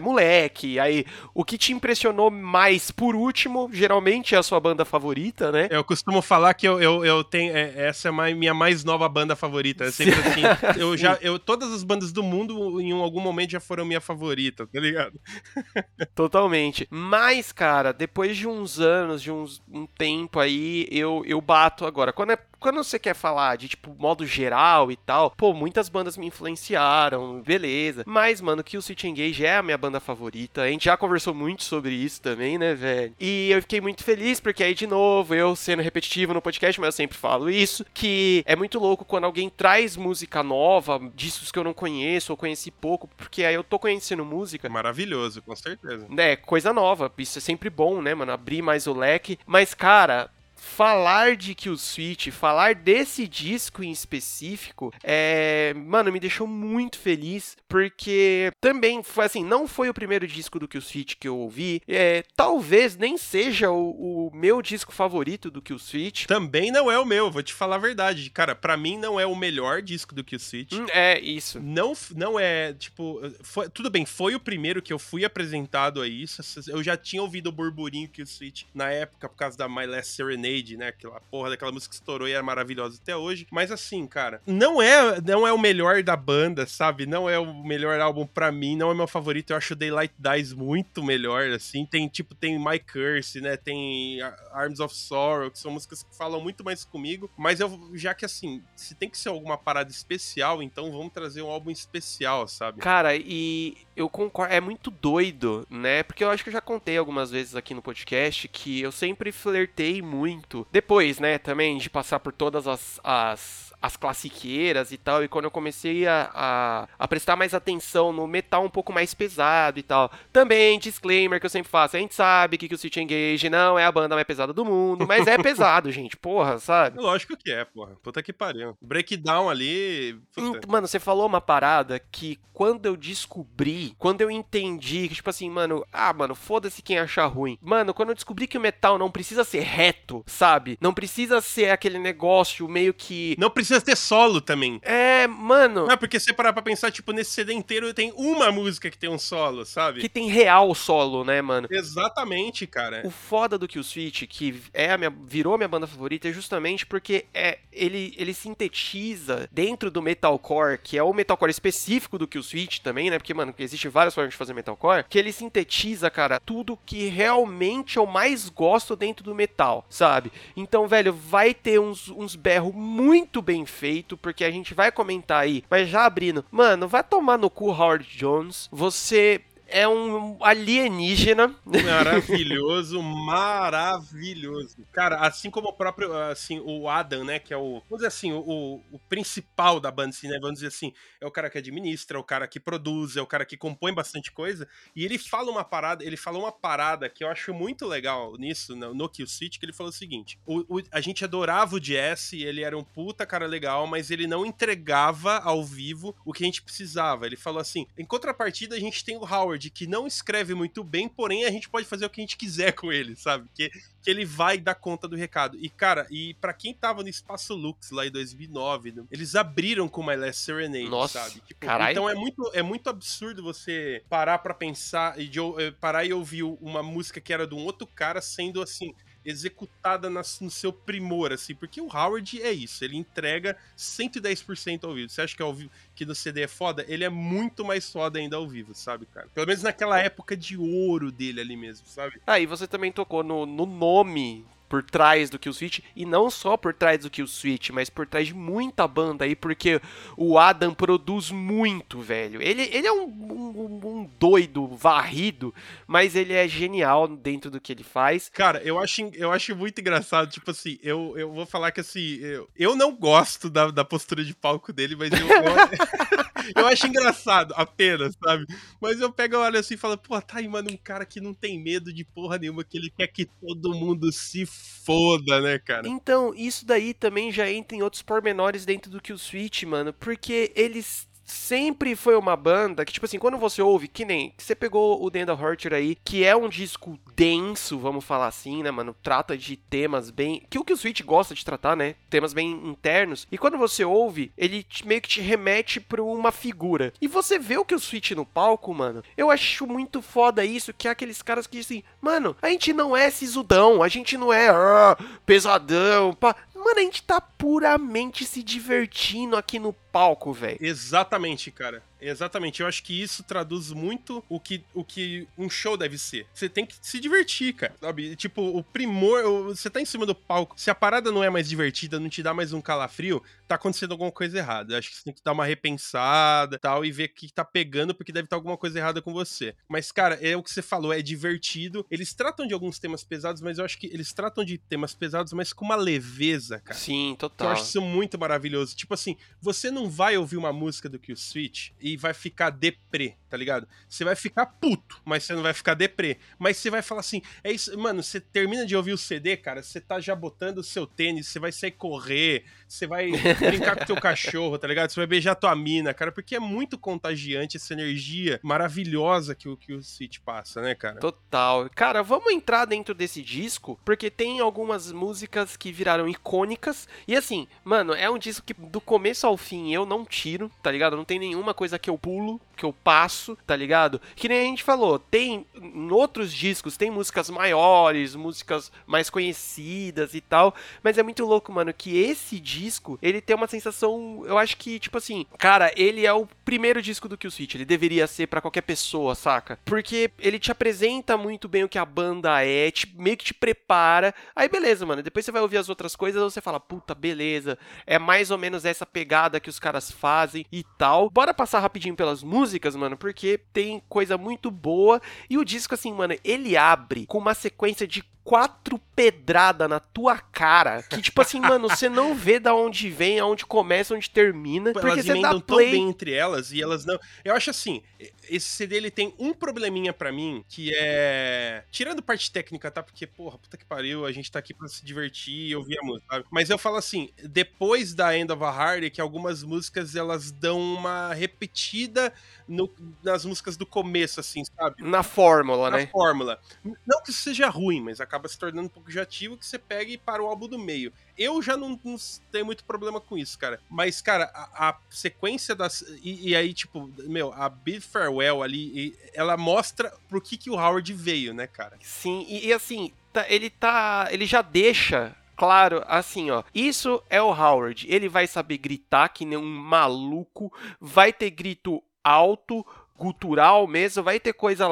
moleque. Aí, o que te impressionou mais por último, geralmente é a sua banda favorita, né? Eu costumo falar que eu, eu, eu tenho. é, essa é a minha mais nova banda favorita. É sempre assim. Eu já, eu, todas as bandas do mundo, em algum momento, já foram minha favorita, tá ligado? Totalmente. Mas, cara, depois de uns anos, de uns, um tempo aí, eu, eu bato agora. Quando, é, quando você quer falar de, tipo, modo geral e tal, pô, muitas bandas me influenciaram, beleza. Mas, mano, Kill Switch Engage é a minha banda favorita. A gente já conversou muito sobre isso também, né, velho? E eu fiquei muito feliz, porque aí, de novo, eu sendo repetitivo no podcast, mas eu sempre falo isso, que é muito louco quando alguém traz música nova, discos que eu não conheço ou conheci pouco, porque aí eu tô conhecendo música Maravilhoso, com certeza. é, coisa nova. Isso é sempre bom, né, mano? Abrir mais o leque. Mas, cara. Falar de Kill Switch, falar desse disco em específico, é, mano, me deixou muito feliz, porque também foi assim, não foi o primeiro disco do Kill Switch que eu ouvi, é, talvez nem seja o, o meu disco favorito do Kill Switch. Também não é o meu, vou te falar a verdade. Cara, pra mim não é o melhor disco do Kill Switch. Hum, É, isso. Não, não é, tipo, foi- tudo bem, foi o primeiro que eu fui apresentado a isso. Eu já tinha ouvido o burburinho que o Switch na época, por causa da My Last Serenade Made, né? Aquela porra daquela música que estourou e é maravilhosa até hoje. Mas assim, cara, não é, não é o melhor da banda, sabe? Não é o melhor álbum para mim, não é meu favorito. Eu acho Daylight Dies muito melhor, assim. Tem, tipo, tem My Curse, né? Tem Arms of Sorrow, que são músicas que falam muito mais comigo. Mas eu, já que assim, se tem que ser alguma parada especial, então vamos trazer um álbum especial, sabe? Cara, e eu concordo, é muito doido, né? Porque eu acho que eu já contei algumas vezes aqui no podcast que eu sempre flertei muito. Depois, né, também de passar por todas as, as as classiqueiras e tal, e quando eu comecei a, a, a, prestar mais atenção no metal um pouco mais pesado e tal. Também, disclaimer que eu sempre faço, a gente sabe que, que o City Engage não é a banda mais pesada do mundo, mas é pesado, gente, porra, sabe? Lógico que é, porra. Puta que pariu. Breakdown ali... Puta. Mano, você falou uma parada que quando eu descobri, quando eu entendi que, tipo assim, mano, ah, mano, foda-se quem achar ruim. Mano, quando eu descobri que o metal não precisa ser reto, sabe? Não precisa ser aquele negócio meio que... Não precisa precisa ter solo também. É, mano. Não, é porque você parar pra pensar, tipo, nesse CD inteiro tem uma música que tem um solo, sabe? Que tem real solo, né, mano? Exatamente, cara. O foda do Killswitch, que é a minha, virou a minha banda favorita, é justamente porque é, ele, ele sintetiza dentro do metalcore, que é o metalcore específico do Killswitch também, né? Porque, mano, existe várias formas de fazer metalcore, que ele sintetiza, cara, tudo que realmente eu mais gosto dentro do metal, sabe? Então, velho, vai ter uns, uns berros muito bem bem feito, porque a gente vai comentar aí, mas já abrindo, mano, vai tomar no cu Howard Jones. Você é um alienígena. Maravilhoso, maravilhoso. Cara, assim como o próprio, assim, o Adam, né, que é o, vamos dizer assim, o, o principal da banda, assim, né, vamos dizer assim, é o cara que administra, é o cara que produz, é o cara que compõe bastante coisa, e ele fala uma parada, ele falou uma parada que eu acho muito legal nisso, no, no Kill City, que ele falou o seguinte, o, o, a gente adorava o Jesse, ele era um puta cara legal, mas ele não entregava ao vivo o que a gente precisava. Ele falou assim, em contrapartida a gente tem o Howard, Que não escreve muito bem, porém a gente pode fazer o que a gente quiser com ele, sabe? Que, que ele vai dar conta do recado. E, cara, e para quem tava no Espaço Lux lá em 2009, né, eles abriram com My Last Serenade, Nossa, sabe? Tipo, então é muito, é muito absurdo você parar para pensar e de, eh, parar e ouvir uma música que era de um outro cara sendo assim executada no seu primor, assim, porque o Howard é isso, ele entrega 110% ao vivo. Você acha que, ao vivo, que no CD é foda? Ele é muito mais foda ainda ao vivo, sabe, cara? Pelo menos naquela época de ouro dele ali mesmo, sabe? Ah, e você também tocou no, no nome por trás do Kill Switch e não só por trás do Kill Switch, mas por trás de muita banda aí, porque o Adam produz muito, velho. Ele, ele é um, um, um, doido varrido, mas ele é genial dentro do que ele faz. Cara, eu acho, eu acho muito engraçado, tipo assim, eu, eu vou falar que assim, eu, eu não gosto da, da postura de palco dele, mas eu, eu, eu acho engraçado apenas, sabe? Mas eu pego, olho assim e falo, pô, tá aí, mano, um cara que não tem medo de porra nenhuma, que ele quer que todo mundo se foda, né, cara? Então, isso daí também já entra em outros pormenores dentro do que o Switch, mano, porque eles sempre foi uma banda que, tipo assim, quando você ouve, que nem você pegou o Denda Horcher aí, que é um disco denso, vamos falar assim, né, mano? Trata de temas bem. Que o que o Switch gosta de tratar, né? Temas bem internos. E quando você ouve, ele meio que te remete pra uma figura. E você vê o que o Switch no palco, mano. Eu acho muito foda isso, que é aqueles caras que dizem, mano, a gente não é sisudão, a gente não é ah, pesadão, pá. Mano, a gente tá puramente se divertindo aqui no palco, velho. Exatamente, cara. Exatamente, eu acho que isso traduz muito o que, o que um show deve ser. Você tem que se divertir, cara, sabe? Tipo, o primor, você tá em cima do palco, se a parada não é mais divertida, não te dá mais um calafrio, tá acontecendo alguma coisa errada. Eu acho que você tem que dar uma repensada tal, e ver o que tá pegando, porque deve estar alguma coisa errada com você. Mas, cara, é o que você falou, é divertido. Eles tratam de alguns temas pesados, mas eu acho que eles tratam de temas pesados, mas com uma leveza, cara. Sim, total. Eu acho isso muito maravilhoso. Tipo assim, você não vai ouvir uma música do Kill Switch e vai ficar deprê, tá ligado? Você vai ficar puto, mas você não vai ficar deprê. Mas você vai falar assim, é isso, mano, você termina de ouvir o CD, cara, você tá já botando o seu tênis, você vai sair correr, você vai brincar com o teu cachorro, tá ligado? Você vai beijar tua mina, cara, porque é muito contagiante essa energia maravilhosa que o que o City passa, né, cara? Total. Cara, vamos entrar dentro desse disco, porque tem algumas músicas que viraram icônicas. E assim, mano, é um disco que do começo ao fim eu não tiro, tá ligado? Não tem nenhuma coisa que eu pulo, que eu passo tá ligado? Que nem a gente falou, tem em outros discos, tem músicas maiores, músicas mais conhecidas e tal, mas é muito louco, mano, que esse disco, ele tem uma sensação, eu acho que, tipo assim, cara, ele é o primeiro disco do Kill Switch, ele deveria ser para qualquer pessoa, saca? Porque ele te apresenta muito bem o que a banda é, te, meio que te prepara, aí beleza, mano, depois você vai ouvir as outras coisas, você fala, puta, beleza, é mais ou menos essa pegada que os caras fazem e tal. Bora passar rapidinho pelas músicas, mano, porque tem coisa muito boa. E o disco, assim, mano, ele abre com uma sequência de quatro pedrada na tua cara. Que, tipo assim, mano, você não vê da onde vem, aonde começa, onde termina. Elas porque você dá emendam tão play. bem entre elas e elas não. Eu acho assim, esse CD ele tem um probleminha pra mim, que é. Tirando parte técnica, tá? Porque, porra, puta que pariu, a gente tá aqui pra se divertir e ouvir a música, sabe? Mas eu falo assim, depois da End of a Hard, que algumas músicas elas dão uma repetida no- nas músicas do começo, assim, sabe? Na fórmula, na né? fórmula. Não que isso seja ruim, mas acaba se tornando um pouco jativo que você pega e para o álbum do meio. Eu já não, não tenho muito problema com isso, cara. Mas, cara, a, a sequência das. E, e aí, tipo, meu, a Bid Farewell ali, ela mostra pro que, que o Howard veio, né, cara? Sim, e, e assim, tá- ele tá. Ele já deixa. Claro, assim, ó. Isso é o Howard. Ele vai saber gritar que nem um maluco. Vai ter grito alto, gutural mesmo. Vai ter coisa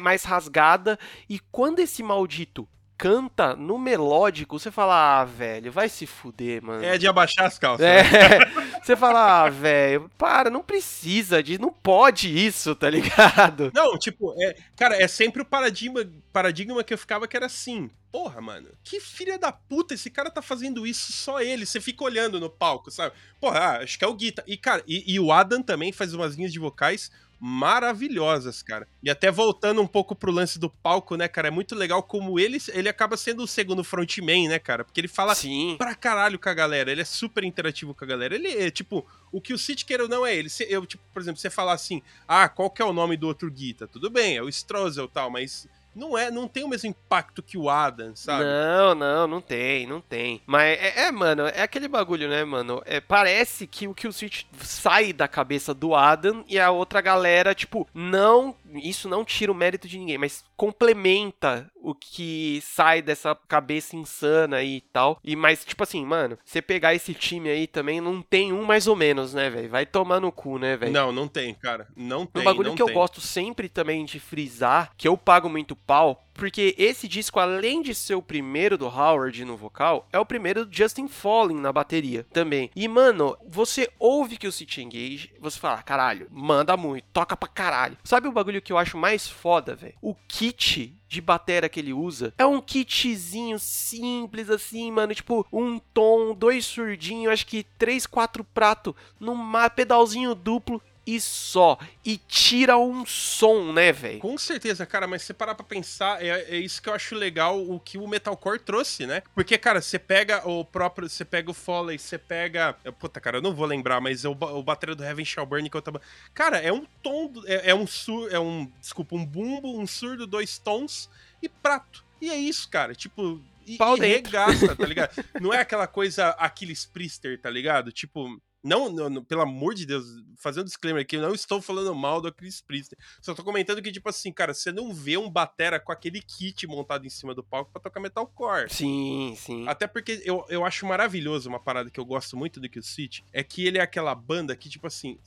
mais rasgada. E quando esse maldito canta no melódico, você fala, ah, velho, vai se fuder, mano. É de abaixar as calças. É, né? você fala, ah, velho, para, não precisa disso, não pode isso, tá ligado? Não, tipo, é, cara, é sempre o paradigma, paradigma que eu ficava que era assim. Porra, mano, que filha da puta, esse cara tá fazendo isso só ele. Você fica olhando no palco, sabe? Porra, ah, acho que é o Guita. E, cara, e, e o Adam também faz umas linhas de vocais maravilhosas, cara. E até voltando um pouco pro lance do palco, né, cara? É muito legal como ele, ele acaba sendo o segundo frontman, né, cara? Porque ele fala Sim. pra caralho com a galera. Ele é super interativo com a galera. Ele é, tipo, o que o City queira ou não é ele. Se eu, tipo, por exemplo, você falar assim, ah, qual que é o nome do outro Guita? Tudo bem, é o Strozel e tal, mas não é, não tem o mesmo impacto que o Adam, sabe? Não, não, não tem, não tem. Mas é, é, mano, é aquele bagulho, né, mano? É, parece que o Kill Switch sai da cabeça do Adam e a outra galera, tipo, não. Isso não tira o mérito de ninguém, mas complementa o que sai dessa cabeça insana aí e tal. E mas, tipo assim, mano, você pegar esse time aí também, não tem um mais ou menos, né, velho? Vai tomar no cu, né, velho? Não, não tem, cara. Não tem. Um bagulho que eu tem. gosto sempre também de frisar, que eu pago muito pau, porque esse disco, além de ser o primeiro do Howard no vocal, é o primeiro do Justin Falling na bateria também. E, mano, você ouve que o City Engage, você fala, caralho, manda muito, toca pra caralho. Sabe o bagulho que eu acho mais foda, velho? O kit de batera que ele usa é um kitzinho simples assim, mano, tipo um tom, dois surdinhos, acho que três, quatro prato, num pedalzinho duplo e só. E tira um som, né, velho? Com certeza, cara, mas você parar pra pensar, é, é isso que eu acho legal, o que o Metalcore trouxe, né? Porque, cara, você pega o próprio, você pega o Foley, você pega... Puta, cara, eu não vou lembrar, mas é o, o bateria do Heaven Shall Burn que eu tava... Cara, é um tom, é, é um sur, é um, desculpa, um bumbo, um surdo, dois tons e prato. E é isso, cara, tipo... E, Pau e regaça, tá ligado? não é aquela coisa Aquiles Priester, tá ligado? Tipo... Não, não, pelo amor de Deus, fazendo um disclaimer aqui, eu não estou falando mal do Chris Priester. Só tô comentando que, tipo assim, cara, você não vê um batera com aquele kit montado em cima do palco pra tocar metalcore. Sim, sim. Até porque eu, eu acho maravilhoso uma parada que eu gosto muito do Kill Switch, é que ele é aquela banda que, tipo assim,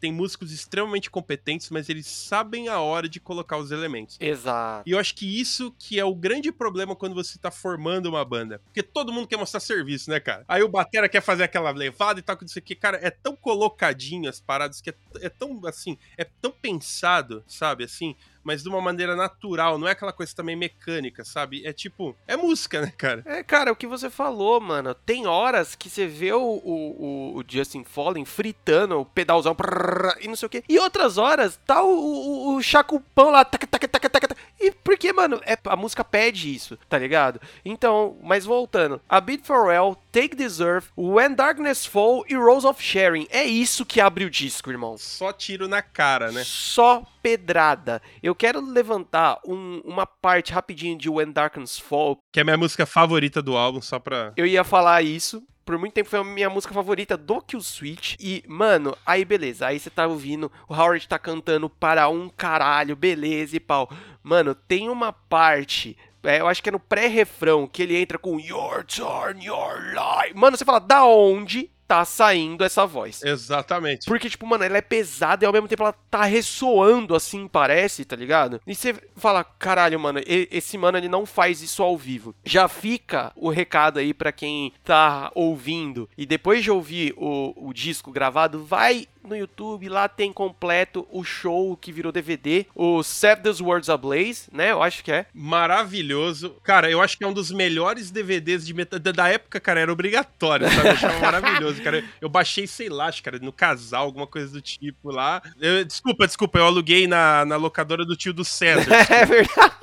tem músicos extremamente competentes, mas eles sabem a hora de colocar os elementos. Exato. E eu acho que isso que é o grande problema quando você tá formando uma banda. Porque todo mundo quer mostrar serviço, né, cara? Aí o Batera quer fazer aquela levada e tal, que não sei o que. Cara, é tão colocadinho as paradas que é, é tão, assim, é tão pensado, sabe, assim, mas de uma maneira natural, não é aquela coisa também mecânica, sabe? É tipo, é música, né, cara? É, cara, o que você falou, mano. Tem horas que você vê o, o, o- Justin Fallen fritando o pedalzão prrr, e não sei o quê. E outras horas tá o, o, o chacupão lá. Taca, taca, taca, taca, taca. E porque, mano, é, a música pede isso, tá ligado? Então, mas voltando. A Beat for Well, Take This Earth, When Darkness Fall e Rose of Sharing. É isso que abre o disco, irmão. Só tiro na cara, né? Só pedrada. Eu quero levantar um- uma parte rapidinho de When Darkness Fall, Que é a minha música favorita do álbum, só pra. Eu ia falar isso, por muito tempo foi a minha música favorita do Kill Switch. E, mano, aí beleza. Aí você tá ouvindo, o Howard tá cantando para um caralho, beleza e pau. Mano, tem uma parte é, eu acho que é no pré-refrão que ele entra com Your turn, your life. Mano, você fala, da onde tá saindo essa voz. Exatamente. Porque, tipo, mano, ela é pesada e ao mesmo tempo ela tá ressoando assim, parece, tá ligado? E você fala, caralho, mano, esse mano ele não faz isso ao vivo. Já fica o recado aí para quem tá ouvindo e depois de ouvir o, o disco gravado, vai no YouTube, lá tem completo o show que virou DVD, o Set Those Words Ablaze, né? Eu acho que é. Maravilhoso. Cara, eu acho que é um dos melhores DVDs de. Da época, cara, era obrigatório, sabe? Eu achava maravilhoso, cara. Eu baixei, sei lá, acho, cara, no casal, alguma coisa do tipo lá. Eu, desculpa, desculpa, eu aluguei na, na locadora do tio do César. é verdade.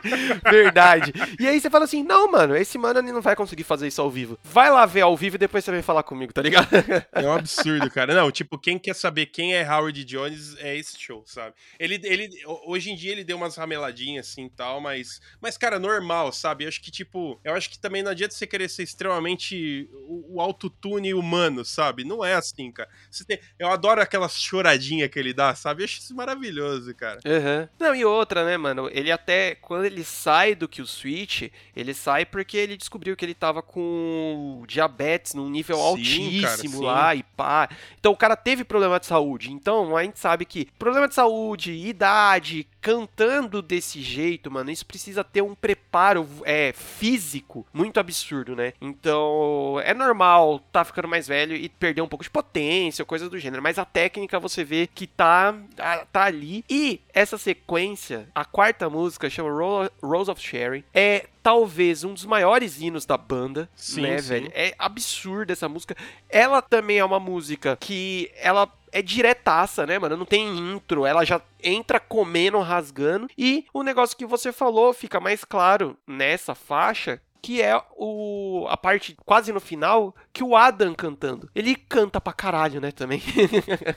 Verdade. E aí você fala assim: não, mano, esse mano ele não vai conseguir fazer isso ao vivo. Vai lá ver ao vivo e depois você vem falar comigo, tá ligado? É um absurdo, cara. Não, tipo, quem quer saber quem é Howard Jones é esse show, sabe? Ele, ele hoje em dia ele deu umas rameladinhas assim e tal, mas, mas, cara, normal, sabe? Eu acho que, tipo, eu acho que também não adianta você querer ser extremamente o, o autotune humano, sabe? Não é assim, cara. Tem, eu adoro aquela choradinha que ele dá, sabe? Eu acho isso maravilhoso, cara. Uhum. Não, e outra, né, mano? Ele até, quando ele sai do Kill Switch, ele sai porque ele descobriu que ele tava com diabetes num nível sim, altíssimo cara, lá e pá. Então o cara teve problema de saúde. Então a gente sabe que problema de saúde, idade, cantando desse jeito, mano, isso precisa ter um preparo é, físico muito absurdo, né? Então é normal tá ficando mais velho e perder um pouco de potência, coisa do gênero. Mas a técnica você vê que tá, tá ali. E essa sequência, a quarta música chama Rose of Sharing, é talvez um dos maiores hinos da banda, sim, né, sim. velho? É absurda essa música. Ela também é uma música que ela é diretaça, né, mano? Não tem intro, ela já entra comendo, rasgando. E o negócio que você falou fica mais claro nessa faixa, que é o a parte quase no final que o Adam cantando. Ele canta pra caralho, né, também.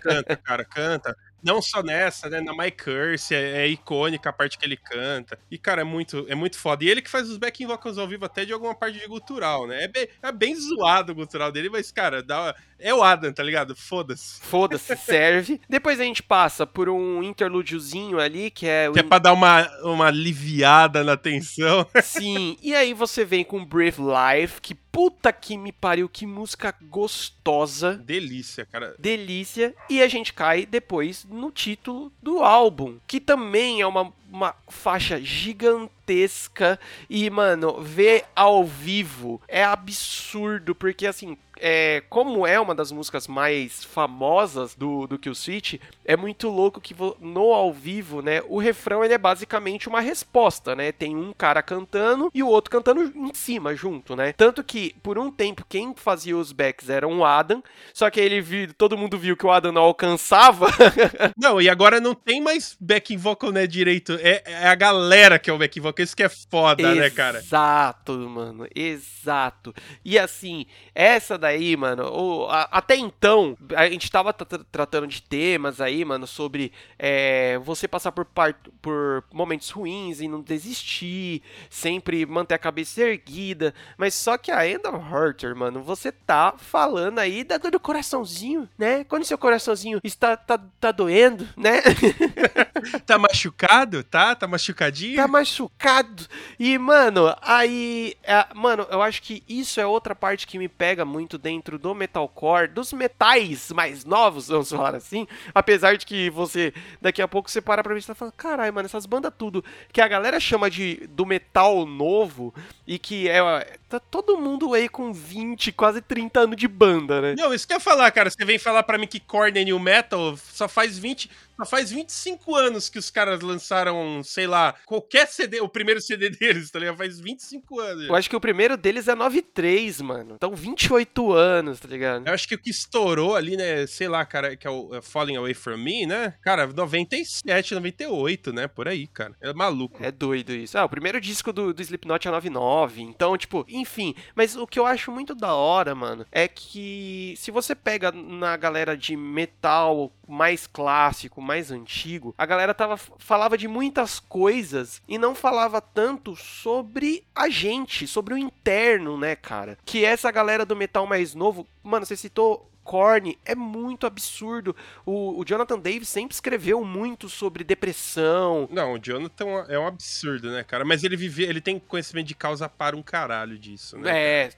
Canta, cara, canta. Não só nessa, né? Na My Curse é, é, icônica a parte que ele canta. E, cara, é muito, é muito foda. E ele que faz os backing vocals ao vivo até de alguma parte de gutural, né? É bem, é bem zoado o gutural dele, mas, cara, dá, é o Adam, tá ligado? Foda-se. Foda-se, serve. Depois a gente passa por um interlúdiozinho ali, que é... Que é pra dar uma, uma aliviada na tensão. Sim, e aí você vem com Brave Life, que puta que me pariu, que música gostosa. Delícia, cara. Delícia. E a gente cai depois no título do álbum, que também é uma, uma faixa gigantesca. E, mano, ver ao vivo é absurdo, porque assim, é, como é uma das músicas mais famosas do, do Kill Switch, é muito louco que no ao vivo, né, o refrão ele é basicamente uma resposta, né? Tem um cara cantando e o outro cantando em cima, junto, né? Tanto que, por um tempo, quem fazia os backs era o Adam, só que ele viu, todo mundo viu que o Adam não alcançava. não, e agora não tem mais backing vocal, né, direito. É, é a galera que é o backing vocal, isso que é foda, Exato, né, cara? Exato, mano, exato. E assim, essa daí, mano, o, a, até então, a gente tava tratando de temas aí, mano, sobre é, você passar por, por momentos ruins e não desistir, sempre manter a cabeça erguida, mas só que a End of Hurter, mano, você tá falando aí da dor do coraçãozinho, né? Quando seu coraçãozinho está tá, tá doendo, né? tá machucado, tá? Tá machucadinho? Tá machucado. E, mano, aí, é, mano, eu acho que isso é outra parte que me pega muito dentro do metalcore, dos metais mais novos, vamos falar assim. Apesar de que você, daqui a pouco, você para pra ver e tá falando, caralho, mano, essas bandas tudo que a galera chama de do metal novo e que é. Tá todo mundo aí com 20, quase 30 anos de banda, né? Não, isso que eu ia falar, cara. Você vem falar pra mim que Korn é New Metal só faz 20. Só faz 25 anos que os caras lançaram, sei lá, qualquer CD, o primeiro CD deles, tá ligado? Faz 25 anos. Eu acho que o primeiro deles é 93, mano. Então 28 anos, tá ligado? Eu acho que o que estourou ali, né, sei lá, cara, que é o é Falling Away From Me, né? Cara, 97, 98, né? Por aí, cara. É maluco. É doido isso. Ah, o primeiro disco do, do Slipknot é 99. Então, tipo, enfim Enfim, mas o que eu acho muito da hora, mano, é que se você pega na galera de metal mais clássico, mais antigo, a galera tava, falava de muitas coisas e não falava tanto sobre a gente, sobre o interno, né, cara? Que essa galera do metal mais novo, mano, você citou Korn é muito absurdo. O, o, Jonathan Davis sempre escreveu muito sobre depressão. Não, o Jonathan é um absurdo, né, cara? Mas ele vive, ele tem conhecimento de causa para um caralho disso, né? É.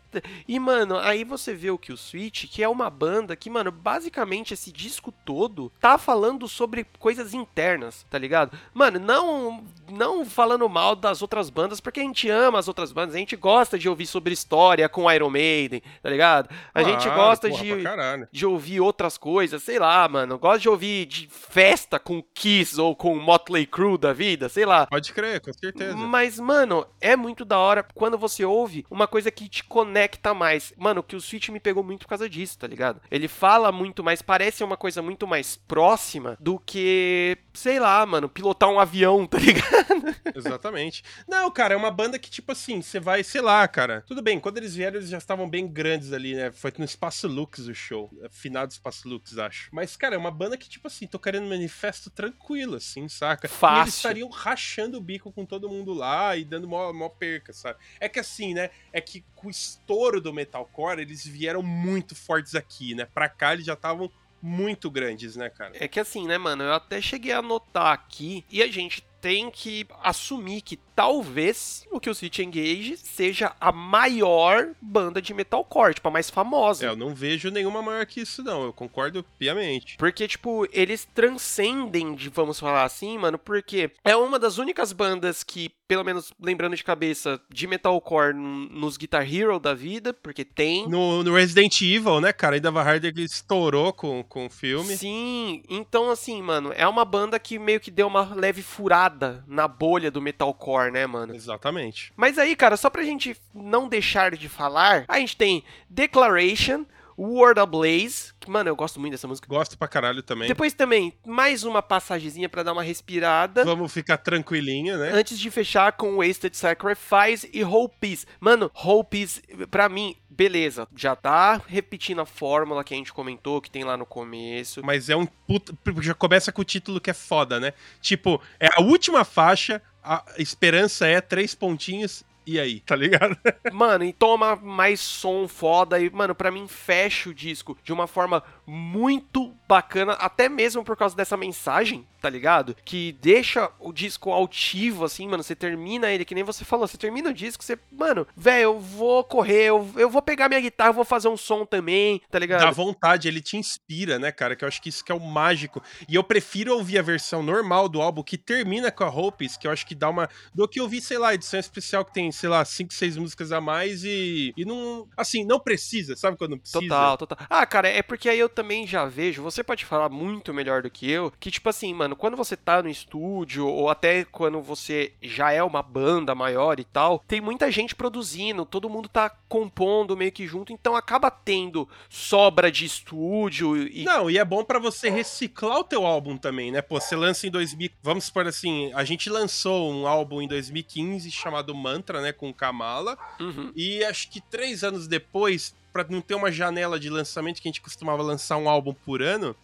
E, mano, aí você vê o que o Switch, que é uma banda que, mano, basicamente esse disco todo tá falando sobre coisas internas, tá ligado? Mano, não, não falando mal das outras bandas, porque a gente ama as outras bandas, a gente gosta de ouvir sobre história com Iron Maiden, tá ligado? A claro, gente gosta porra, de de ouvir outras coisas, sei lá, mano. Gosto de ouvir de festa com Kiss ou com Motley Crue da vida, sei lá. Pode crer, com certeza. Mas, mano, é muito da hora quando você ouve uma coisa que te conecta mais. Mano, que o Switch me pegou muito por causa disso, tá ligado? Ele fala muito mais, parece uma coisa muito mais próxima do que, sei lá, mano, pilotar um avião, tá ligado? Exatamente. Não, cara, é uma banda que, tipo assim, você vai, sei lá, cara. Tudo bem, quando eles vieram, eles já estavam bem grandes ali, né? Foi no Espaço Lux o show. É, finado Espaço Lux, acho. Mas, cara, é uma banda que, tipo assim, tocaria no manifesto tranquilo, assim, saca? Fácil. E eles estariam rachando o bico com todo mundo lá e dando mó, mó perca, sabe? É que assim, né? É que com o estouro do metalcore, eles vieram muito fortes aqui, né? Pra cá eles já estavam muito grandes, né, cara? É que assim, né, mano, eu até cheguei a notar aqui, e a gente tem que assumir que talvez o que o City Engage seja a maior banda de metalcore, tipo, a mais famosa. É, eu não vejo nenhuma maior que isso, não. Eu concordo piamente. Porque, tipo, eles transcendem, de, vamos falar assim, mano, porque é uma das únicas bandas que, pelo menos lembrando de cabeça, de metalcore nos Guitar Hero da vida, porque tem. No, no Resident Evil, né, cara? Ainda Harder que estourou com, com o filme. Sim, então, assim, mano, é uma banda que meio que deu uma leve furada na bolha do metalcore né, mano? Exatamente. Mas aí, cara, só pra gente não deixar de falar, a gente tem Declaration, World Ablaze, mano, eu gosto muito dessa música. Gosto pra caralho também. Depois também, mais uma passagemzinha para dar uma respirada. Vamos ficar tranquilinho, né? Antes de fechar com Wasted Sacrifice e Whole Peace. Mano, Whole Peace, pra mim, beleza, já tá repetindo a fórmula que a gente comentou, que tem lá no começo. Mas é um puto, já começa com o título que é foda, né? Tipo, é a última faixa, a esperança é três pontinhos e aí, tá ligado? mano, e toma mais som foda e, mano, para mim fecha o disco de uma forma muito bacana, até mesmo por causa dessa mensagem, tá ligado? Que deixa o disco altivo, assim, mano. Você termina ele, que nem você falou, você termina o disco, você, mano, velho, eu vou correr, eu, eu vou pegar minha guitarra, vou fazer um som também, tá ligado? Dá vontade, ele te inspira, né, cara? Que eu acho que isso que é o mágico. E eu prefiro ouvir a versão normal do álbum que termina com a Hopes, que eu acho que dá uma. Do que ouvir, sei lá, edição especial que tem, sei lá, 5, 6 músicas a mais e. E não. Assim, não precisa, sabe quando precisa? Total, total. Ah, cara, é porque aí eu também já vejo, você pode falar muito melhor do que eu, que tipo assim, mano, quando você tá no estúdio, ou até quando você já é uma banda maior e tal, tem muita gente produzindo, todo mundo tá compondo meio que junto, então acaba tendo sobra de estúdio e. Não, e é bom para você reciclar o teu álbum também, né? Pô, você lança em 2000. Vamos supor assim, a gente lançou um álbum em 2015 chamado Mantra, né? Com Kamala. Uhum. E acho que três anos depois para não ter uma janela de lançamento que a gente costumava lançar um álbum por ano,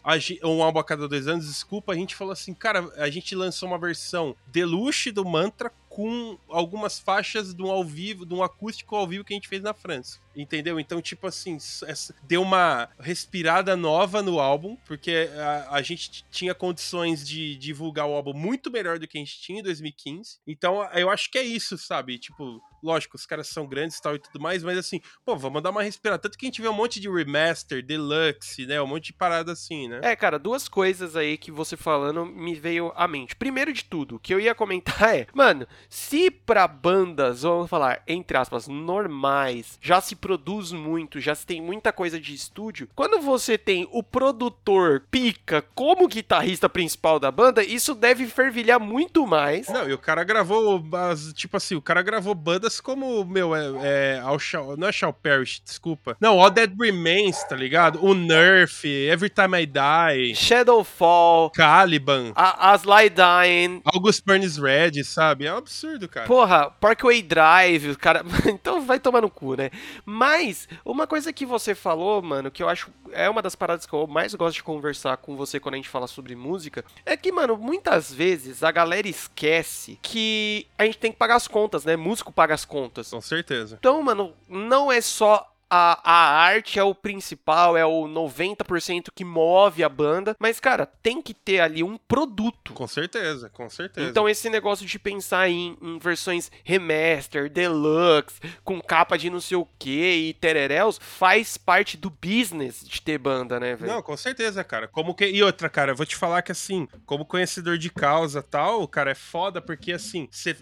um álbum a cada dois anos, desculpa, a gente falou assim, cara, a gente lançou uma versão deluxe do Mantra com algumas faixas de um ao vivo, de um acústico ao vivo que a gente fez na França. Entendeu? Então, tipo assim, deu uma respirada nova no álbum, porque a, a, gente tinha condições de divulgar o álbum muito melhor do que a gente tinha em 2015. Então, eu acho que é isso, sabe? Tipo, lógico, os caras são grandes e tal e tudo mais, mas assim, pô, vamos dar uma respirada. Tanto que a gente vê um monte de remaster, deluxe, né? Um monte de parada assim, né? É, cara, duas coisas aí que você falando me veio à mente. Primeiro de tudo, o que eu ia comentar é, mano, se pra bandas, vamos falar, entre aspas, normais, já se produz muito, já se tem muita coisa de estúdio, quando você tem o produtor pica como guitarrista principal da banda, isso deve fervilhar muito mais. Não, e o cara gravou, tipo assim, o cara gravou bandas como, meu, é, é All Shall, não é Shall Perish, desculpa. Não, All Dead Remains, tá ligado? O Nerf, Every Time I Die, Shadowfall, Caliban, a, As Lie Dying. August Burns Red, sabe? É um absurdo, cara. Porra, Parkway Drive, o cara. então vai tomar no cu, né? Mas, uma coisa que você falou, mano, que eu acho é uma das paradas que eu mais gosto de conversar com você quando a gente fala sobre música, é que, mano, muitas vezes a galera esquece que a gente tem que pagar as contas, né? Músico paga as contas. Com certeza. Então, mano, não é só a, a arte é o principal, é o 90% que move a banda, mas, cara, tem que ter ali um produto. Com certeza, com certeza. Então, esse negócio de pensar em, em versões remaster, deluxe, com capa de não sei o que e tereréus, faz parte do business de ter banda, né, velho? Não, com certeza, cara. Como que... E outra, cara, eu vou te falar que, assim, como conhecedor de causa tal, cara, é foda porque, assim, cê...